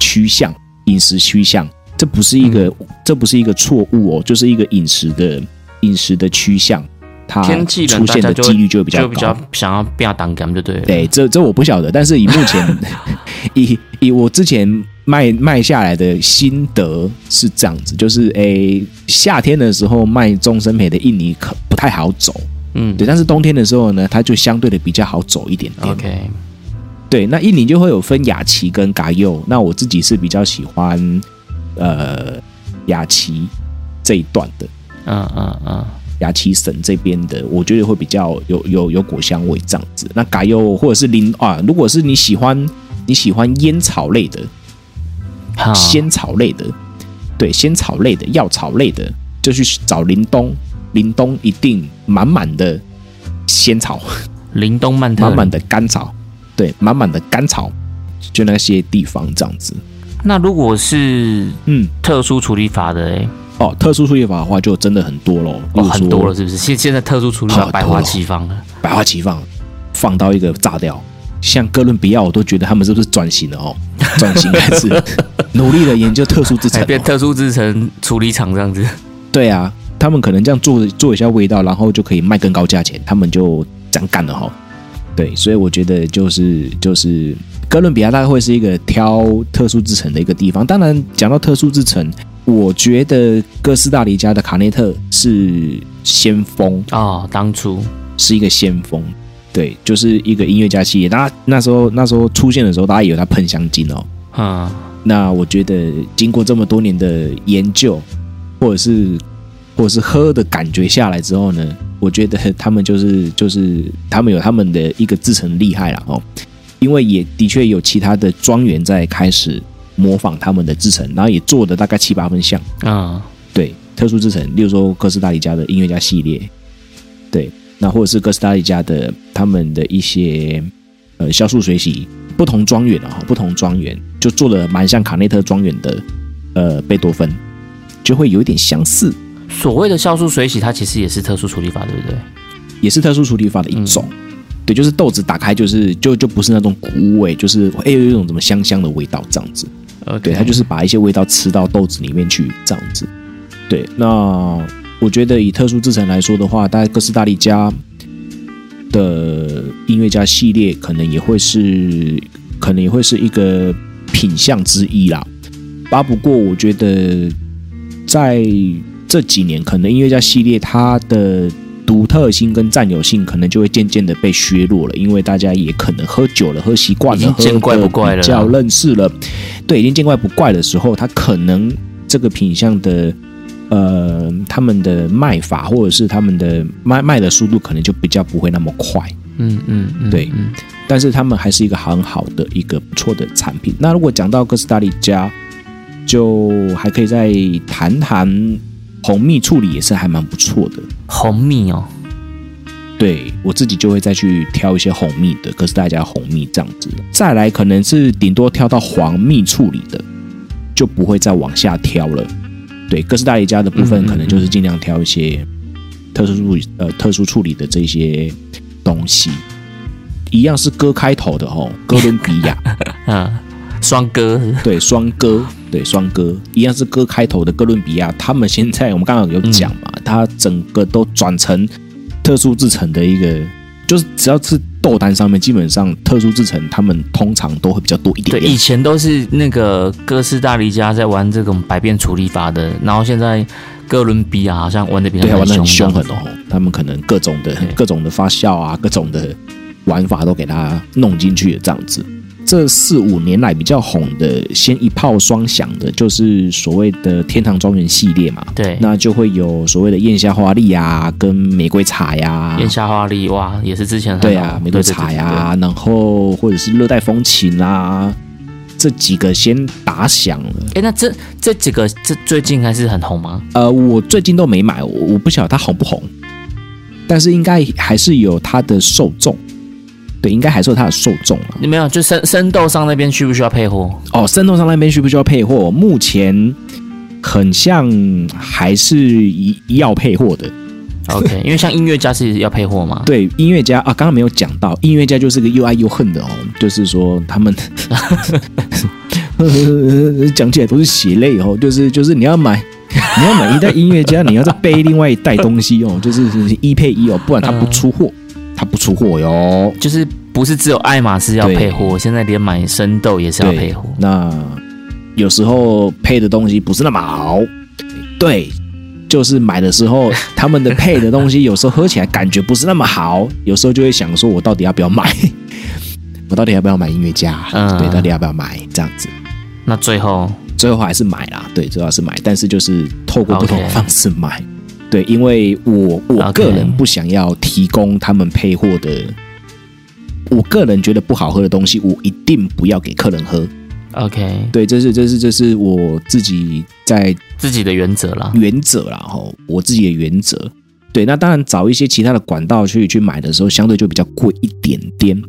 [SPEAKER 1] 趋向，饮食趋向。这不是一个，嗯、这不是一个错误哦，就是一个饮食的饮食的趋向。它出现的几率就比较高，
[SPEAKER 2] 就比较想要变挡杆就对了。
[SPEAKER 1] 对，这这我不晓得，但是以目前 以以我之前卖卖下来的心得是这样子，就是诶夏天的时候卖中生培的印尼可不太好走，嗯，对，但是冬天的时候呢，它就相对的比较好走一点点。
[SPEAKER 2] OK，
[SPEAKER 1] 对，那印尼就会有分雅琪跟嘎柚，那我自己是比较喜欢呃雅琪这一段的，
[SPEAKER 2] 嗯嗯嗯。
[SPEAKER 1] 雅琪省这边的，我觉得会比较有有有果香味这样子。那嘎柚或者是林啊，如果是你喜欢你喜欢烟草类的，仙草类的，对，仙草类的药草类的，就去找林东。林东一定满满的仙草，
[SPEAKER 2] 林东曼特，
[SPEAKER 1] 满满的甘草，对，满满的甘草，就那些地方这样子。
[SPEAKER 2] 那如果是嗯特殊处理法的哎。
[SPEAKER 1] 哦，特殊处理法的话就真的很多喽，
[SPEAKER 2] 哦，很多了，是不是？现现在特殊处理法百花齐放了，
[SPEAKER 1] 百花齐放，放到一个炸掉。像哥伦比亚，我都觉得他们是不是转型了哦？转型还是努力的研究特殊制程，
[SPEAKER 2] 变特殊制成处理厂这样子。
[SPEAKER 1] 对啊，他们可能这样做做一下味道，然后就可以卖更高价钱，他们就这样干了哈。对，所以我觉得就是就是哥伦比亚大概会是一个挑特殊制成的一个地方。当然，讲到特殊制程。我觉得哥斯达黎加的卡内特是先锋
[SPEAKER 2] 啊、哦，当初
[SPEAKER 1] 是一个先锋，对，就是一个音乐家系列。那那时候那时候出现的时候，大家以为他喷香精哦，
[SPEAKER 2] 嗯，
[SPEAKER 1] 那我觉得经过这么多年的研究，或者是或者是喝的感觉下来之后呢，我觉得他们就是就是他们有他们的一个自成厉害了哦，因为也的确有其他的庄园在开始。模仿他们的制成，然后也做的大概七八分像
[SPEAKER 2] 啊，
[SPEAKER 1] 对，特殊制成，例如说哥斯达黎加的音乐家系列，对，那或者是哥斯达黎加的他们的一些呃酵素水洗，不同庄园啊，不同庄园就做的蛮像卡内特庄园的呃贝多芬，就会有一点相似。
[SPEAKER 2] 所谓的酵素水洗，它其实也是特殊处理法，对不对？
[SPEAKER 1] 也是特殊处理法的一种。嗯对，就是豆子打开就是就就不是那种苦味，就是哎有一种什么香香的味道这样子。对，它就是把一些味道吃到豆子里面去这样子。对，那我觉得以特殊制成来说的话，大概哥斯达黎加的音乐家系列可能也会是可能也会是一个品相之一啦。啊，不过我觉得在这几年，可能音乐家系列它的。独特性跟占有性可能就会渐渐的被削弱了，因为大家也可能喝酒了，喝习惯了，
[SPEAKER 2] 见怪不怪了，
[SPEAKER 1] 比较认识了。对，已经见怪不怪的时候，它可能这个品相的呃，他们的卖法或者是他们的卖卖的速度，可能就比较不会那么快。
[SPEAKER 2] 嗯嗯，嗯，
[SPEAKER 1] 对。但是他们还是一个很好的一个不错的产品。那如果讲到哥斯达黎加，就还可以再谈谈。红蜜处理也是还蛮不错的，
[SPEAKER 2] 红蜜哦，
[SPEAKER 1] 对，我自己就会再去挑一些红蜜的，哥斯达黎加红蜜这样子。再来可能是顶多挑到黄蜜处理的，就不会再往下挑了。对，哥斯达黎加的部分可能就是尽量挑一些特殊处理呃特殊处理的这些东西，一样是哥开头的哦，哥伦比亚，
[SPEAKER 2] 嗯，双哥，
[SPEAKER 1] 对，双哥，对，双哥，一样是哥开头的哥伦比亚，他们现在我们刚刚有讲嘛，嗯、它整个都转成特殊制成的一个，就是只要是。豆单上面基本上特殊制成，他们通常都会比较多一点点。
[SPEAKER 2] 对，以前都是那个哥斯大黎加在玩这种百变处理法的，然后现在哥伦比亚好像玩的比较
[SPEAKER 1] 对，玩的很凶狠哦。他们可能各种的各种的发酵啊，各种的玩法都给它弄进去了，这样子。这四五年来比较红的，先一炮双响的，就是所谓的天堂庄园系列嘛。
[SPEAKER 2] 对，
[SPEAKER 1] 那就会有所谓的艳夏花丽呀，跟玫瑰茶呀。
[SPEAKER 2] 艳夏花丽哇，也是之前
[SPEAKER 1] 对啊，玫瑰茶呀，然后或者是热带风情啦，这几个先打响了。
[SPEAKER 2] 哎，那这这几个这最近还是很红吗？
[SPEAKER 1] 呃，我最近都没买，我我不晓得它红不红，但是应该还是有它的受众。对，应该还是有它的受众啊。
[SPEAKER 2] 你没有？就生生豆商那边需不需要配货？
[SPEAKER 1] 哦，生豆商那边需不需要配货？目前很像还是一要配货的。
[SPEAKER 2] OK，因为像音乐家是要配货嘛。
[SPEAKER 1] 对，音乐家啊，刚刚没有讲到，音乐家就是个又爱又恨的哦。就是说他们 讲起来都是血泪哦。就是就是你要买你要买一袋音乐家，你要再背另外一袋东西哦。就是一配一哦，不然他不出货。嗯他不出货哟，
[SPEAKER 2] 就是不是只有爱马仕要配货，现在连买生豆也是要配货。
[SPEAKER 1] 那有时候配的东西不是那么好，对，就是买的时候 他们的配的东西有时候喝起来感觉不是那么好，有时候就会想说，我到底要不要买？我到底要不要买音乐家？嗯，对，到底要不要买这样子？
[SPEAKER 2] 那最后
[SPEAKER 1] 最后还是买啦，对，最后还是买，但是就是透过不同的方式买。Okay. 对，因为我我个人不想要提供他们配货的.我个人觉得不好喝的东西，我一定不要给客人喝。
[SPEAKER 2] OK，
[SPEAKER 1] 对，这是这是这是我自己在
[SPEAKER 2] 自己的原则啦，
[SPEAKER 1] 原则啦吼，我自己的原则。对，那当然找一些其他的管道去去买的时候，相对就比较贵一点点，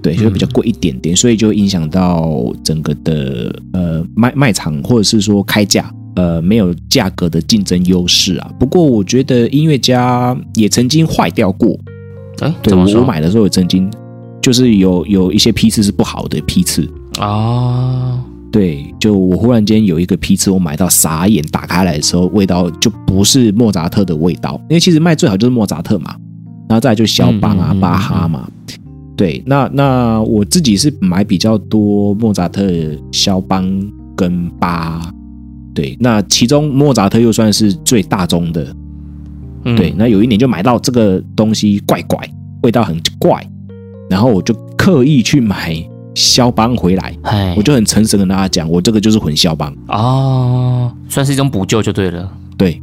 [SPEAKER 1] 对，就比较贵一点点，嗯、所以就影响到整个的呃卖卖场或者是说开价。呃，没有价格的竞争优势啊。不过我觉得音乐家也曾经坏掉过。
[SPEAKER 2] 哎，
[SPEAKER 1] 对，我买的时候也曾经就是有有一些批次是不好的批次
[SPEAKER 2] 啊。哦、
[SPEAKER 1] 对，就我忽然间有一个批次，我买到傻眼，打开来的时候味道就不是莫扎特的味道。因为其实卖最好就是莫扎特嘛，然后再来就肖邦啊、嗯、巴哈嘛。对，那那我自己是买比较多莫扎特、肖邦跟巴。对，那其中莫扎特又算是最大宗的。嗯、对，那有一年就买到这个东西怪怪，味道很怪，然后我就刻意去买肖邦回来。
[SPEAKER 2] 嘿
[SPEAKER 1] 我就很诚实跟大家讲，我这个就是混肖邦
[SPEAKER 2] 哦，算是一种补救就对了。
[SPEAKER 1] 对，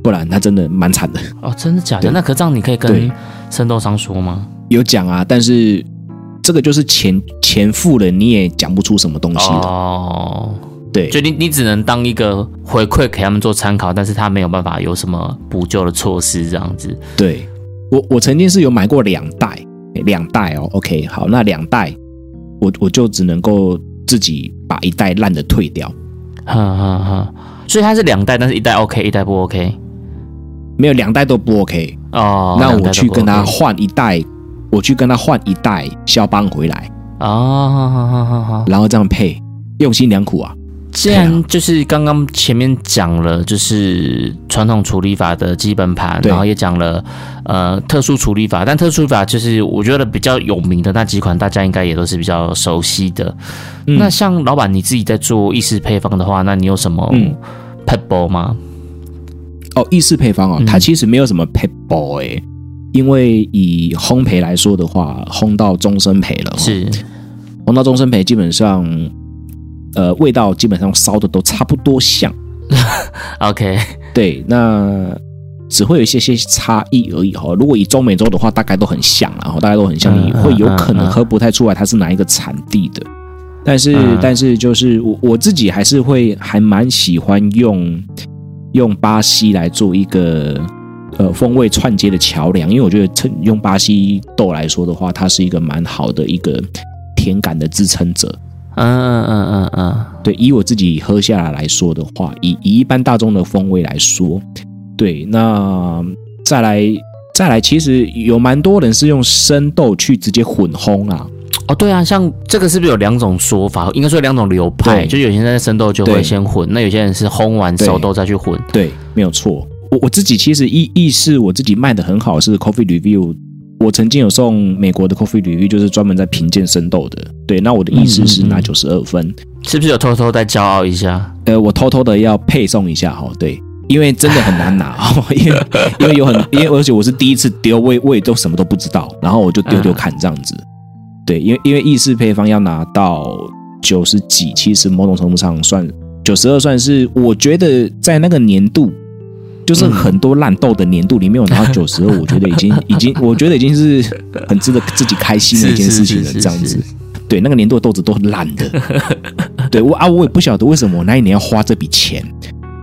[SPEAKER 1] 不然他真的蛮惨的。
[SPEAKER 2] 哦，真的假的？那可这样你可以跟生豆商说吗？
[SPEAKER 1] 有讲啊，但是这个就是钱钱付了，你也讲不出什么东西了。哦。对，
[SPEAKER 2] 就你你只能当一个回馈给他们做参考，但是他没有办法有什么补救的措施这样子。
[SPEAKER 1] 对，我我曾经是有买过两袋，两袋哦，OK，好，那两袋我我就只能够自己把一袋烂的退掉，
[SPEAKER 2] 哈哈哈。所以它是两袋，但是一袋 OK，一袋不 OK，
[SPEAKER 1] 没有两袋都不 OK
[SPEAKER 2] 哦。
[SPEAKER 1] 那我去跟他换一袋，我去跟他换一袋肖邦回来
[SPEAKER 2] 哦，好好好好好，
[SPEAKER 1] 然后这样配，用心良苦啊。
[SPEAKER 2] 既然就是刚刚前面讲了，就是传统处理法的基本盘，然后也讲了呃特殊处理法，但特殊处理法就是我觉得比较有名的那几款，大家应该也都是比较熟悉的。嗯、那像老板你自己在做意式配方的话，那你有什么撇步吗？
[SPEAKER 1] 哦，意式配方哦，它其实没有什么撇步哎，因为以烘焙来说的话，烘到终身焙了，
[SPEAKER 2] 是
[SPEAKER 1] 烘到终身焙基本上。呃，味道基本上烧的都差不多像，
[SPEAKER 2] OK，
[SPEAKER 1] 对，那只会有一些些差异而已哈。如果以中美洲的话，大概都很像，然后大概都很像，你会有可能喝不太出来它是哪一个产地的。但是，但是就是我我自己还是会还蛮喜欢用用巴西来做一个呃风味串接的桥梁，因为我觉得用巴西豆来说的话，它是一个蛮好的一个甜感的支撑者。
[SPEAKER 2] 嗯嗯嗯嗯嗯，
[SPEAKER 1] 对，以我自己喝下来来说的话，以以一般大众的风味来说，对，那再来再来，其实有蛮多人是用生豆去直接混烘啊。
[SPEAKER 2] 哦，对啊，像这个是不是有两种说法？应该说两种流派，就有些人在生豆就会先混，那有些人是烘完熟豆再去混。
[SPEAKER 1] 对，没有错。我我自己其实意意是我自己卖的很好是 Coffee Review，我曾经有送美国的 Coffee Review，就是专门在评鉴生豆的。对，那我的意思是拿九十二分，
[SPEAKER 2] 是不是有偷偷在骄傲一下？
[SPEAKER 1] 呃，我偷偷的要配送一下哈，对，因为真的很难拿，因为因为有很因为而且我是第一次丢，我也我也都什么都不知道，然后我就丢丢看这样子。嗯对，因为因为意式配方要拿到九十几，其实某种程度上算九十二，算是我觉得在那个年度，就是很多烂豆的年度里面，有拿到九十二，我觉得已经 已经，我觉得已经是很值得自己开心的一件事情了。这样子，对，那个年度的豆子都很烂的。对我啊，我也不晓得为什么我那一年要花这笔钱。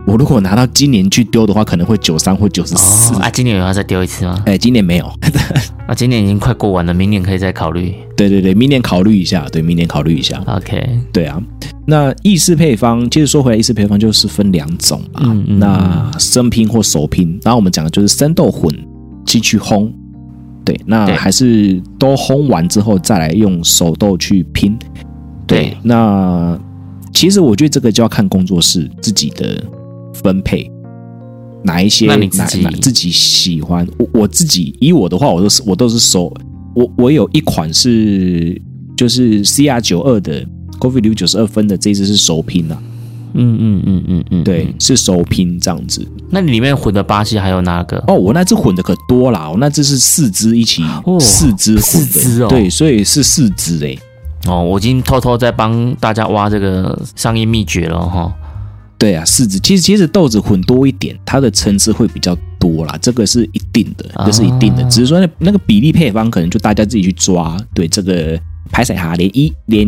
[SPEAKER 1] 我如果拿到今年去丢的话，可能会九三或九十四
[SPEAKER 2] 啊。今年有要再丢一次吗？
[SPEAKER 1] 哎，今年没有。
[SPEAKER 2] 啊，今年已经快过完了，明年可以再考虑。
[SPEAKER 1] 对对对，明年考虑一下。对，明年考虑一下。
[SPEAKER 2] OK，
[SPEAKER 1] 对啊。那意式配方，其实说回来，意式配方就是分两种啊。嗯嗯。那生拼或熟拼，然后我们讲的就是生豆混进去烘。对，那还是都烘完之后再来用手豆去拼。对，对那其实我觉得这个就要看工作室自己的。分配哪一些？哪哪自己喜欢？我我自己以我的话，我都是我都是收。我我有一款是就是 CR 九二的 Coffee Review 九十二分的，这一支是首拼啊。
[SPEAKER 2] 嗯嗯嗯嗯嗯，
[SPEAKER 1] 对，是首拼这样子。
[SPEAKER 2] 那里面混的巴西还有哪个？
[SPEAKER 1] 哦，我那只混的可多啦，我那只是四支一起，哦、四支
[SPEAKER 2] 四支哦，
[SPEAKER 1] 对，所以是四支哎。
[SPEAKER 2] 哦，我已经偷偷在帮大家挖这个商业秘诀了哈。
[SPEAKER 1] 对啊，柿子其实其实豆子混多一点，它的层次会比较多啦，这个是一定的，这是一定的。只是说那那个比例配方可能就大家自己去抓。对这个排彩哈，连伊连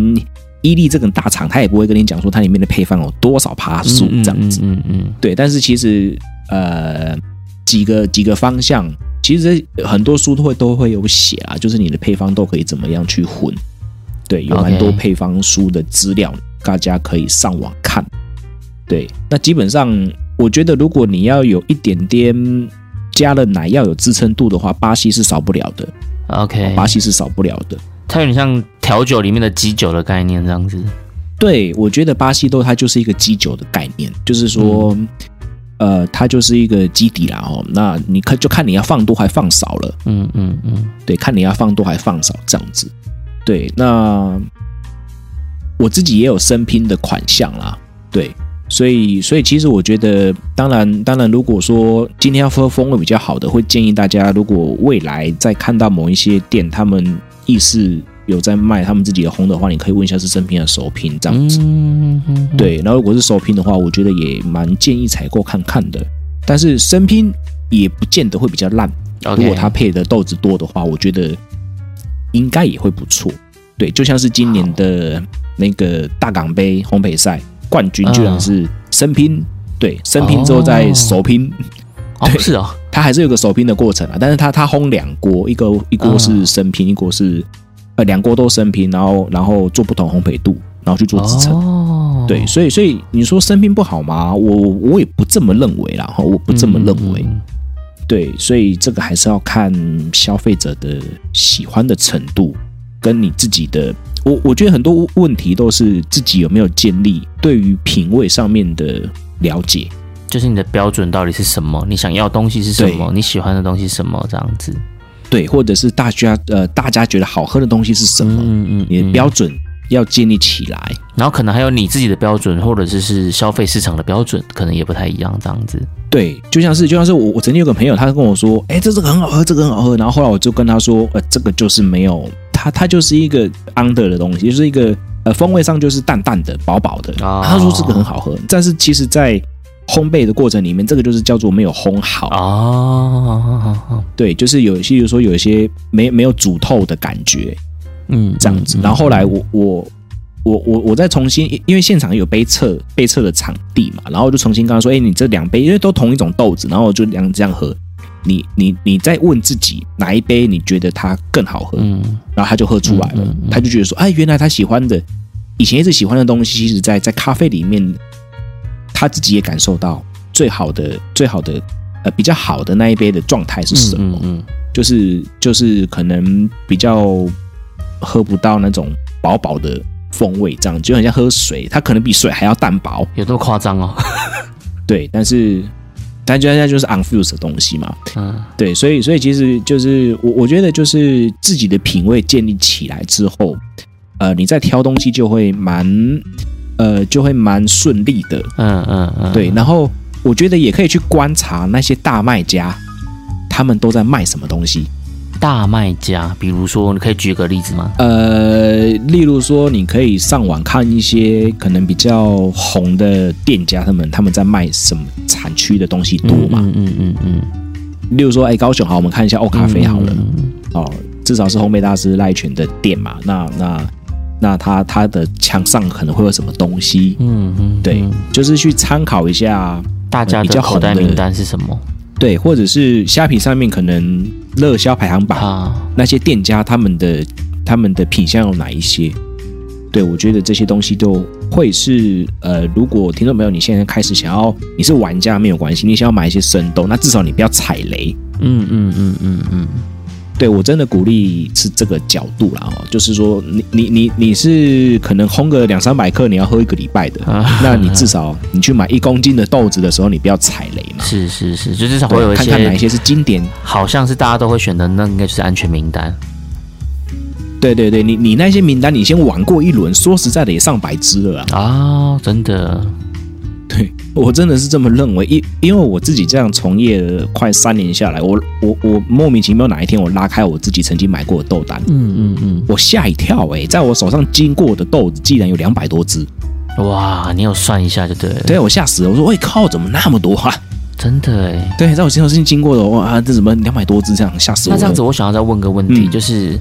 [SPEAKER 1] 伊利这种大厂，他也不会跟你讲说它里面的配方有多少趴数这样子。嗯嗯。对，但是其实呃几个几个方向，其实很多书都会都会有写啊，就是你的配方都可以怎么样去混。对，有蛮多配方书的资料，大家可以上网看。对，那基本上我觉得，如果你要有一点点加了奶要有支撑度的话，巴西是少不了的。
[SPEAKER 2] OK，
[SPEAKER 1] 巴西是少不了的。
[SPEAKER 2] 它有点像调酒里面的基酒的概念这样子。
[SPEAKER 1] 对，我觉得巴西豆它就是一个基酒的概念，就是说，嗯、呃，它就是一个基底啦哦。那你看，就看你要放多还放少了。嗯嗯嗯，对，看你要放多还放少这样子。对，那我自己也有生拼的款项啦。对。所以，所以其实我觉得，当然，当然，如果说今天要喝风味比较好的，会建议大家，如果未来再看到某一些店，他们意式有在卖他们自己的烘的话，你可以问一下是生拼还是熟拼这样子。嗯嗯。对，然后如果是熟拼的话，我觉得也蛮建议采购看看的。但是生拼也不见得会比较烂。如果它配的豆子多的话，我觉得应该也会不错。对，就像是今年的那个大港杯烘焙赛。冠军居然是生拼，嗯、对，生拼之后再熟拼，
[SPEAKER 2] 哦，是哦，
[SPEAKER 1] 它 还是有个熟拼的过程啊。但是它它烘两锅，一个一锅是生拼，一锅是呃两锅都生拼，然后然后做不同烘焙度，然后去做制程。哦，对，所以所以你说生拼不好吗？我我也不这么认为啦，哈，我不这么认为。嗯、对，所以这个还是要看消费者的喜欢的程度，跟你自己的。我我觉得很多问题都是自己有没有建立对于品味上面的了解，
[SPEAKER 2] 就是你的标准到底是什么？你想要的东西是什么？你喜欢的东西是什么？这样子，
[SPEAKER 1] 对，或者是大家呃大家觉得好喝的东西是什么？嗯嗯，你的标准要建立起来，
[SPEAKER 2] 然后可能还有你自己的标准，或者是是消费市场的标准，可能也不太一样。这样子，
[SPEAKER 1] 对，就像是就像是我我曾经有个朋友，他跟我说，哎，这这个很好喝，这个很好喝，然后后来我就跟他说，呃，这个就是没有。它它就是一个 under 的东西，就是一个呃风味上就是淡淡的、薄薄的。Oh. 他说这个很好喝，但是其实在烘焙的过程里面，这个就是叫做没有烘好。哦，oh. 对，就是有些，比如说有一些没没有煮透的感觉，嗯，这样子。然后后来我我我我我再重新，因为现场有杯测杯测的场地嘛，然后我就重新跟他说，哎，你这两杯因为都同一种豆子，然后我就两这样喝。你你你在问自己哪一杯你觉得它更好喝，嗯，然后他就喝出来了，嗯嗯嗯、他就觉得说，哎，原来他喜欢的，以前一直喜欢的东西，其实在在咖啡里面，他自己也感受到最好的最好的呃比较好的那一杯的状态是什么？
[SPEAKER 2] 嗯，
[SPEAKER 1] 就是就是可能比较喝不到那种饱饱的风味，这样就很像喝水，它可能比水还要淡薄，
[SPEAKER 2] 有这么夸张哦？
[SPEAKER 1] 对，但是但就现在就是 unfused 的东西嘛，
[SPEAKER 2] 嗯，
[SPEAKER 1] 对，所以所以其实就是我我觉得就是自己的品味建立起来之后，呃，你在挑东西就会蛮呃就会蛮顺利的，
[SPEAKER 2] 嗯嗯嗯，
[SPEAKER 1] 对，然后我觉得也可以去观察那些大卖家，他们都在卖什么东西。
[SPEAKER 2] 大卖家，比如说，你可以举个例子吗？
[SPEAKER 1] 呃，例如说，你可以上网看一些可能比较红的店家，他们他们在卖什么产区的东西多嘛？
[SPEAKER 2] 嗯嗯嗯嗯。
[SPEAKER 1] 例如说，哎，高雄好，我们看一下欧咖啡好了。哦，至少是烘焙大师赖全的店嘛。那那那他他的墙上可能会有什么东西？
[SPEAKER 2] 嗯嗯，
[SPEAKER 1] 对，就是去参考一下
[SPEAKER 2] 大家的口袋名单是什么？
[SPEAKER 1] 对，或者是虾皮上面可能热销排行榜，啊、那些店家他们的他们的品相有哪一些？对，我觉得这些东西都会是呃，如果听众朋友你现在开始想要，你是玩家没有关系，你想要买一些生豆，那至少你不要踩雷。
[SPEAKER 2] 嗯嗯嗯嗯嗯。嗯嗯嗯
[SPEAKER 1] 对，我真的鼓励是这个角度啦，哦，就是说你你你你是可能烘个两三百克，你要喝一个礼拜的，啊、那你至少你去买一公斤的豆子的时候，你不要踩雷嘛。
[SPEAKER 2] 是是是，就至少会有一些
[SPEAKER 1] 看看哪一些是经典，
[SPEAKER 2] 好像是大家都会选的，那应该就是安全名单。
[SPEAKER 1] 对对对，你你那些名单你先玩过一轮，说实在的也上百只了啊。
[SPEAKER 2] 啊，真的。
[SPEAKER 1] 对，我真的是这么认为，因因为我自己这样从业了快三年下来，我我我莫名其妙哪一天我拉开我自己曾经买过的豆单，
[SPEAKER 2] 嗯嗯嗯，
[SPEAKER 1] 我吓一跳哎、欸，在我手上经过的豆子竟然有两百多只，
[SPEAKER 2] 哇，你有算一下就对了，
[SPEAKER 1] 对我吓死了，我说喂靠，怎么那么多啊？
[SPEAKER 2] 真的哎，
[SPEAKER 1] 对，在我身上经过的哇，这怎么两百多只这样吓死我？
[SPEAKER 2] 那这样子，我想要再问个问题，嗯、就是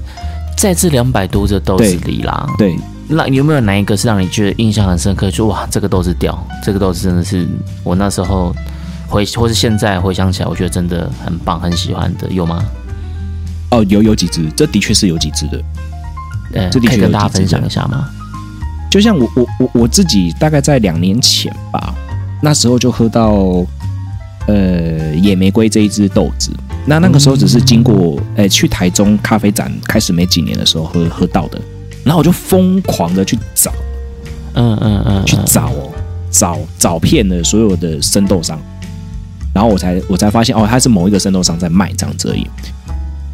[SPEAKER 2] 在这两百多只豆子里啦，
[SPEAKER 1] 对。对
[SPEAKER 2] 那有没有哪一个是让你觉得印象很深刻？就哇，这个豆子屌，这个豆子真的是我那时候回，或是现在回想起来，我觉得真的很棒，很喜欢的，有吗？
[SPEAKER 1] 哦，有有几只，这的确是有几只的。
[SPEAKER 2] 呃，这的确可以跟大家分享一下吗？
[SPEAKER 1] 就像我我我我自己大概在两年前吧，那时候就喝到呃野玫瑰这一支豆子。那那个时候只是经过呃、嗯欸、去台中咖啡展开始没几年的时候喝喝到的。然后我就疯狂的去找，
[SPEAKER 2] 嗯嗯嗯，
[SPEAKER 1] 去找哦，找找遍了所有的生豆商，然后我才我才发现哦，他是某一个生豆商在卖这样子而已。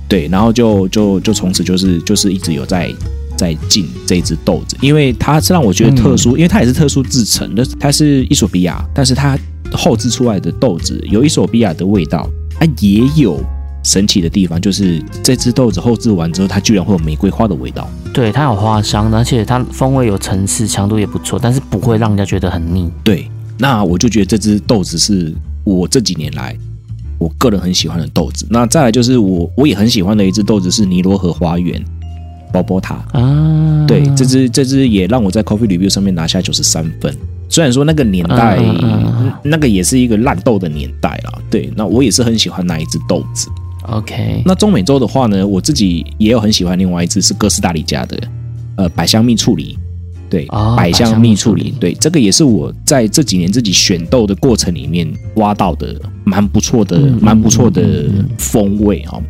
[SPEAKER 1] 对，然后就就就从此就是就是一直有在在进这一支豆子，因为它是让我觉得特殊，因为它也是特殊制成的，它是伊索比亚，但是它后制出来的豆子有伊索比亚的味道，它也有。神奇的地方就是这只豆子后置完之后，它居然会有玫瑰花的味道。
[SPEAKER 2] 对，它有花香，而且它风味有层次，强度也不错，但是不会让人家觉得很腻。
[SPEAKER 1] 对，那我就觉得这只豆子是我这几年来我个人很喜欢的豆子。那再来就是我我也很喜欢的一只豆子是尼罗河花园包包塔啊。对，这只这只也让我在 Coffee Review 上面拿下九十三分。虽然说那个年代、嗯嗯嗯、那个也是一个烂豆的年代啦，对，那我也是很喜欢那一只豆子。
[SPEAKER 2] OK，
[SPEAKER 1] 那中美洲的话呢，我自己也有很喜欢另外一支是哥斯达黎加的，呃，百香蜜处理，对，哦、百香蜜处理，对，这个也是我在这几年自己选豆的过程里面挖到的蛮不错的、蛮、嗯、不错的风味啊、哦。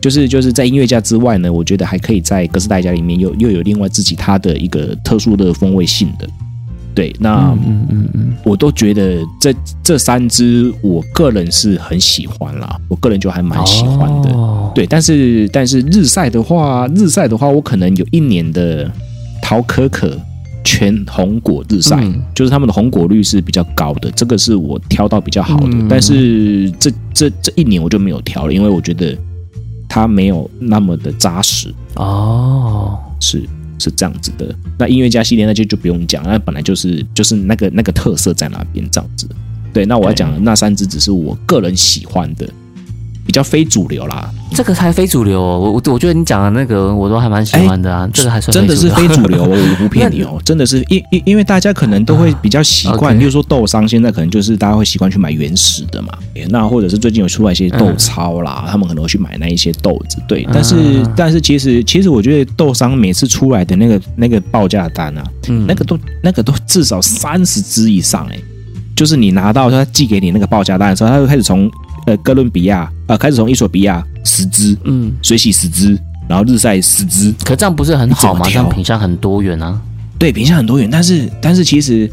[SPEAKER 1] 就是就是在音乐家之外呢，我觉得还可以在哥斯达黎加里面又又有另外自己它的一个特殊的风味性的。对，那嗯嗯嗯，我都觉得这这三支我个人是很喜欢啦，我个人就还蛮喜欢的。哦、对，但是但是日晒的话，日晒的话，我可能有一年的桃可可全红果日晒，嗯、就是他们的红果率是比较高的，这个是我挑到比较好的。嗯、但是这这这一年我就没有挑了，因为我觉得它没有那么的扎实。
[SPEAKER 2] 哦，
[SPEAKER 1] 是。是这样子的，那音乐家系列那就就不用讲，那本来就是就是那个那个特色在那边这样子。对，那我要讲的那三支只是我个人喜欢的。比较非主流啦，
[SPEAKER 2] 这个才非主流。我我我觉得你讲的那个我都还蛮喜欢的啊，欸、这个还算
[SPEAKER 1] 真的是非主流，我不骗你哦，真的是因因因为大家可能都会比较习惯，比如、说豆商现在可能就是大家会习惯去买原始的嘛，那或者是最近有出来一些豆超啦，嗯、他们可能会去买那一些豆子，对。但是、嗯、但是其实其实我觉得豆商每次出来的那个那个报价单啊，嗯、那个都那个都至少三十支以上哎、欸，就是你拿到他寄给你那个报价单的时候，他就开始从。呃哥伦比亚，呃开始从伊索比亚十支，
[SPEAKER 2] 嗯，
[SPEAKER 1] 水洗十支，然后日晒十支，
[SPEAKER 2] 可这样不是很好吗？这样品相很多元啊。
[SPEAKER 1] 对，品相很多元，但是但是其实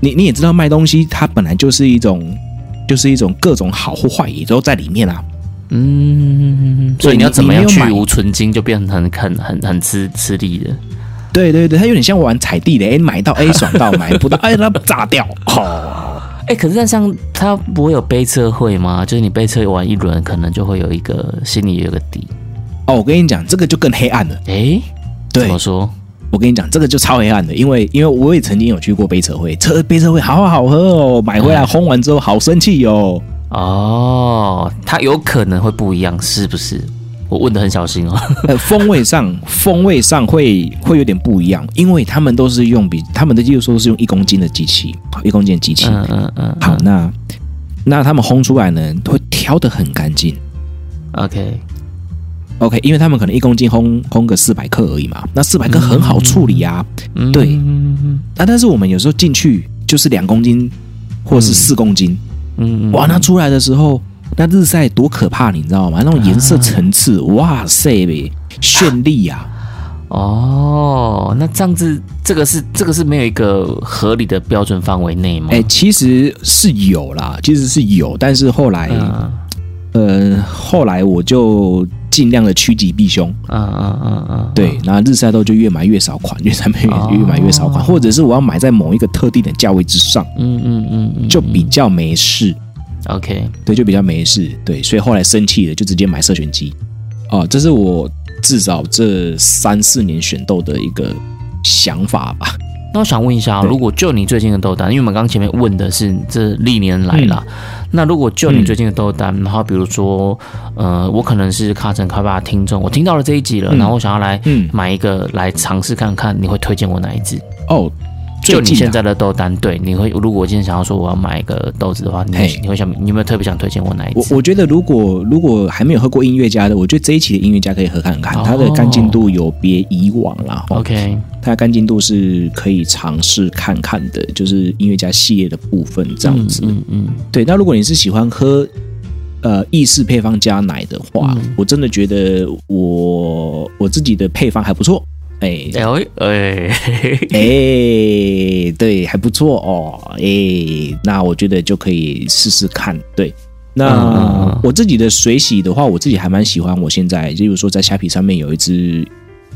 [SPEAKER 1] 你你也知道卖东西它本来就是一种就是一种各种好或坏也都在里面啊。
[SPEAKER 2] 嗯，所以你要怎么样去无存金，就变成很很很很吃吃力的。
[SPEAKER 1] 对对对，它有点像玩踩地的，哎，买到 A 爽到，买不到哎，它炸掉。哦，
[SPEAKER 2] 哎，可是那像他不会有背测会吗？就是你背测玩一轮，可能就会有一个心里有个底。
[SPEAKER 1] 哦，我跟你讲，这个就更黑暗了。
[SPEAKER 2] 哎，对，怎么说？
[SPEAKER 1] 我跟你讲，这个就超黑暗的，因为因为我也曾经有去过杯车会，车杯车会好好喝哦，买回来烘完之后好生气哟。
[SPEAKER 2] 哦，它有可能会不一样，是不是？我问的很小心哦。
[SPEAKER 1] 呃，风味上，风味上会会有点不一样，因为他们都是用比他们的技术说是用一公斤的机器，一公斤的机器。
[SPEAKER 2] 嗯嗯嗯。
[SPEAKER 1] 好，那那他们烘出来呢，会挑的很干净。
[SPEAKER 2] OK
[SPEAKER 1] OK，因为他们可能一公斤烘烘个四百克而已嘛，那四百克很好处理啊。
[SPEAKER 2] 嗯、
[SPEAKER 1] 对。那但是我们有时候进去就是两公斤或者是四公斤。嗯
[SPEAKER 2] 嗯，
[SPEAKER 1] 哇，那出来的时候，那日晒多可怕，你知道吗？那种颜色层次，啊、哇塞呗，绚丽呀！
[SPEAKER 2] 哦，那这样子，这个是这个是没有一个合理的标准范围内吗？
[SPEAKER 1] 哎、欸，其实是有啦，其实是有，但是后来，
[SPEAKER 2] 嗯、
[SPEAKER 1] 呃，后来我就尽量的趋吉避凶。
[SPEAKER 2] 嗯嗯嗯嗯，
[SPEAKER 1] 对，然后日晒豆就越买越少款，越买越越买越少款，哦、或者是我要买在某一个特定的价位之上。
[SPEAKER 2] 嗯嗯嗯，嗯嗯
[SPEAKER 1] 就比较没事。
[SPEAKER 2] OK，
[SPEAKER 1] 对，就比较没事。对，所以后来生气了，就直接买色选机。哦，这是我。至少这三四年选豆的一个想法吧。
[SPEAKER 2] 那我想问一下，如果就你最近的豆单，因为我们刚刚前面问的是这历年来啦，嗯、那如果就你最近的豆单，然后比如说，呃，我可能是卡城卡巴听众，我听到了这一集了，然后我想要来买一个来尝试看看，你会推荐我哪一支？
[SPEAKER 1] 哦。
[SPEAKER 2] 就你现在的豆单，对，你会如果我今天想要说我要买一个豆子的话，你会你会想你有没有特别想推荐我哪一支？
[SPEAKER 1] 我我觉得如果如果还没有喝过音乐家的，我觉得这一期的音乐家可以喝看看，它的干净度有别以往啦。
[SPEAKER 2] OK，
[SPEAKER 1] 它的干净度是可以尝试看看的，就是音乐家系列的部分这样子。
[SPEAKER 2] 嗯嗯，
[SPEAKER 1] 对。那如果你是喜欢喝呃意式配方加奶的话，我真的觉得我我自己的配方还不错。哎
[SPEAKER 2] 哎哎
[SPEAKER 1] 哎，对，还不错哦。哎，那我觉得就可以试试看。对，那我自己的水洗的话，我自己还蛮喜欢。我现在，例如说在虾皮上面有一只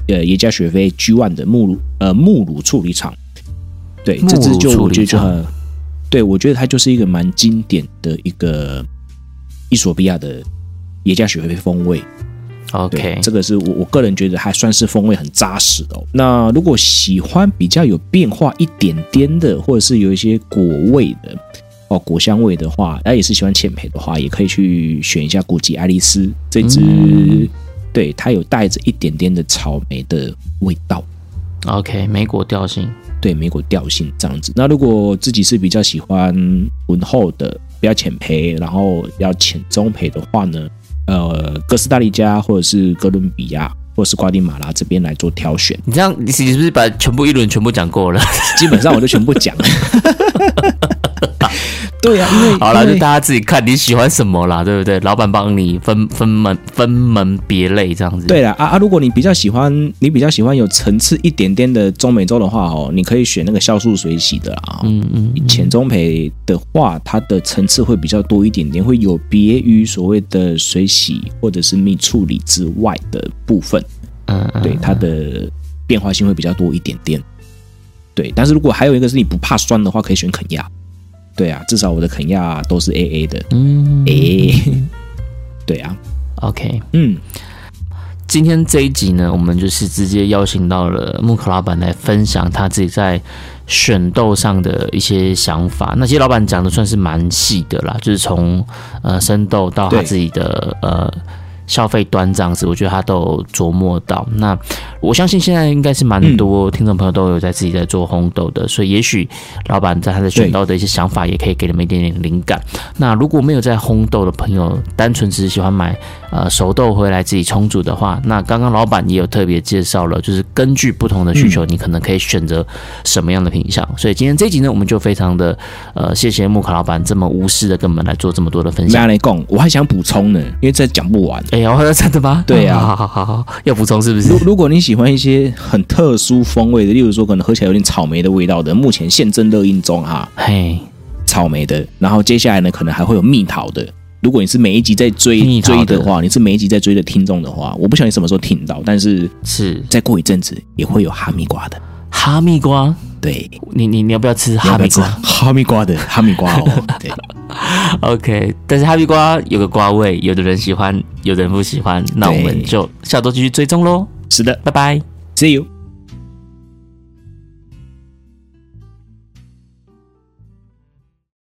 [SPEAKER 1] 呃耶加雪菲 G One 的木乳呃木乳处理厂，对，这只就我觉得就很，对我觉得它就是一个蛮经典的一个伊索比亚的耶加雪菲风味。
[SPEAKER 2] OK，
[SPEAKER 1] 这个是我我个人觉得还算是风味很扎实的哦。那如果喜欢比较有变化一点点的，或者是有一些果味的哦，果香味的话，那也是喜欢浅焙的话，也可以去选一下古吉爱丽丝这支，嗯、对，它有带着一点点的草莓的味道。
[SPEAKER 2] OK，莓果调性，
[SPEAKER 1] 对，莓果调性这样子。那如果自己是比较喜欢浑厚的，比较浅焙，然后要浅中焙的话呢？呃，哥斯达黎加或者是哥伦比亚或者是瓜地马拉这边来做挑选。
[SPEAKER 2] 你这样，你是不是把全部一轮全部讲过了？
[SPEAKER 1] 基本上我就全部讲了。对呀、啊，因为
[SPEAKER 2] 好了，就大家自己看你喜欢什么啦，对不对？老板帮你分分门分门别类这样子。
[SPEAKER 1] 对了啊啊，如果你比较喜欢，你比较喜欢有层次一点点的中美洲的话哦，你可以选那个酵素水洗的啦。
[SPEAKER 2] 嗯嗯，
[SPEAKER 1] 浅中培的话，它的层次会比较多一点点，会有别于所谓的水洗或者是蜜处理之外的部分。
[SPEAKER 2] 嗯嗯，
[SPEAKER 1] 对，它的变化性会比较多一点点。对，但是如果还有一个是你不怕酸的话，可以选肯亚。对啊，至少我的肯亚都是 AA 的。
[SPEAKER 2] 嗯
[SPEAKER 1] ，A，对啊
[SPEAKER 2] ，OK，
[SPEAKER 1] 嗯，
[SPEAKER 2] 今天这一集呢，我们就是直接邀请到了木可老板来分享他自己在选豆上的一些想法。那些老板讲的算是蛮细的啦，就是从呃生豆到他自己的呃消费端这样子，我觉得他都琢磨到。那我相信现在应该是蛮多听众朋友都有在自己在做烘豆的，所以也许老板在他的选豆的一些想法，也可以给你们一点点灵感。那如果没有在烘豆的朋友，单纯只是喜欢买呃熟豆回来自己冲煮的话，那刚刚老板也有特别介绍了，就是根据不同的需求，你可能可以选择什么样的品相。所以今天这一集呢，我们就非常的呃谢谢木卡老板这么无私的跟我们来做这么多的分享。
[SPEAKER 1] 我还想补充呢，因为这讲不完。
[SPEAKER 2] 真的吗？
[SPEAKER 1] 对呀、啊，
[SPEAKER 2] 好好好好，要补充是不是？
[SPEAKER 1] 如如果你喜欢一些很特殊风味的，例如说可能喝起来有点草莓的味道的，目前现正热映中哈。
[SPEAKER 2] 嘿，
[SPEAKER 1] 草莓的，然后接下来呢，可能还会有蜜桃的。如果你是每一集在追追的话，你是每一集在追的听众的话，我不晓得你什么时候听到，但是
[SPEAKER 2] 是再
[SPEAKER 1] 过一阵子也会有哈密瓜的。
[SPEAKER 2] 哈密瓜，
[SPEAKER 1] 对
[SPEAKER 2] 你你你要不要吃哈密瓜？
[SPEAKER 1] 哈密瓜的 哈密瓜哦，对
[SPEAKER 2] ，OK。但是哈密瓜有个瓜味，有的人喜欢，有的人不喜欢，那我们就下周继续追踪喽。
[SPEAKER 1] 是的，
[SPEAKER 2] 拜拜，See
[SPEAKER 1] you。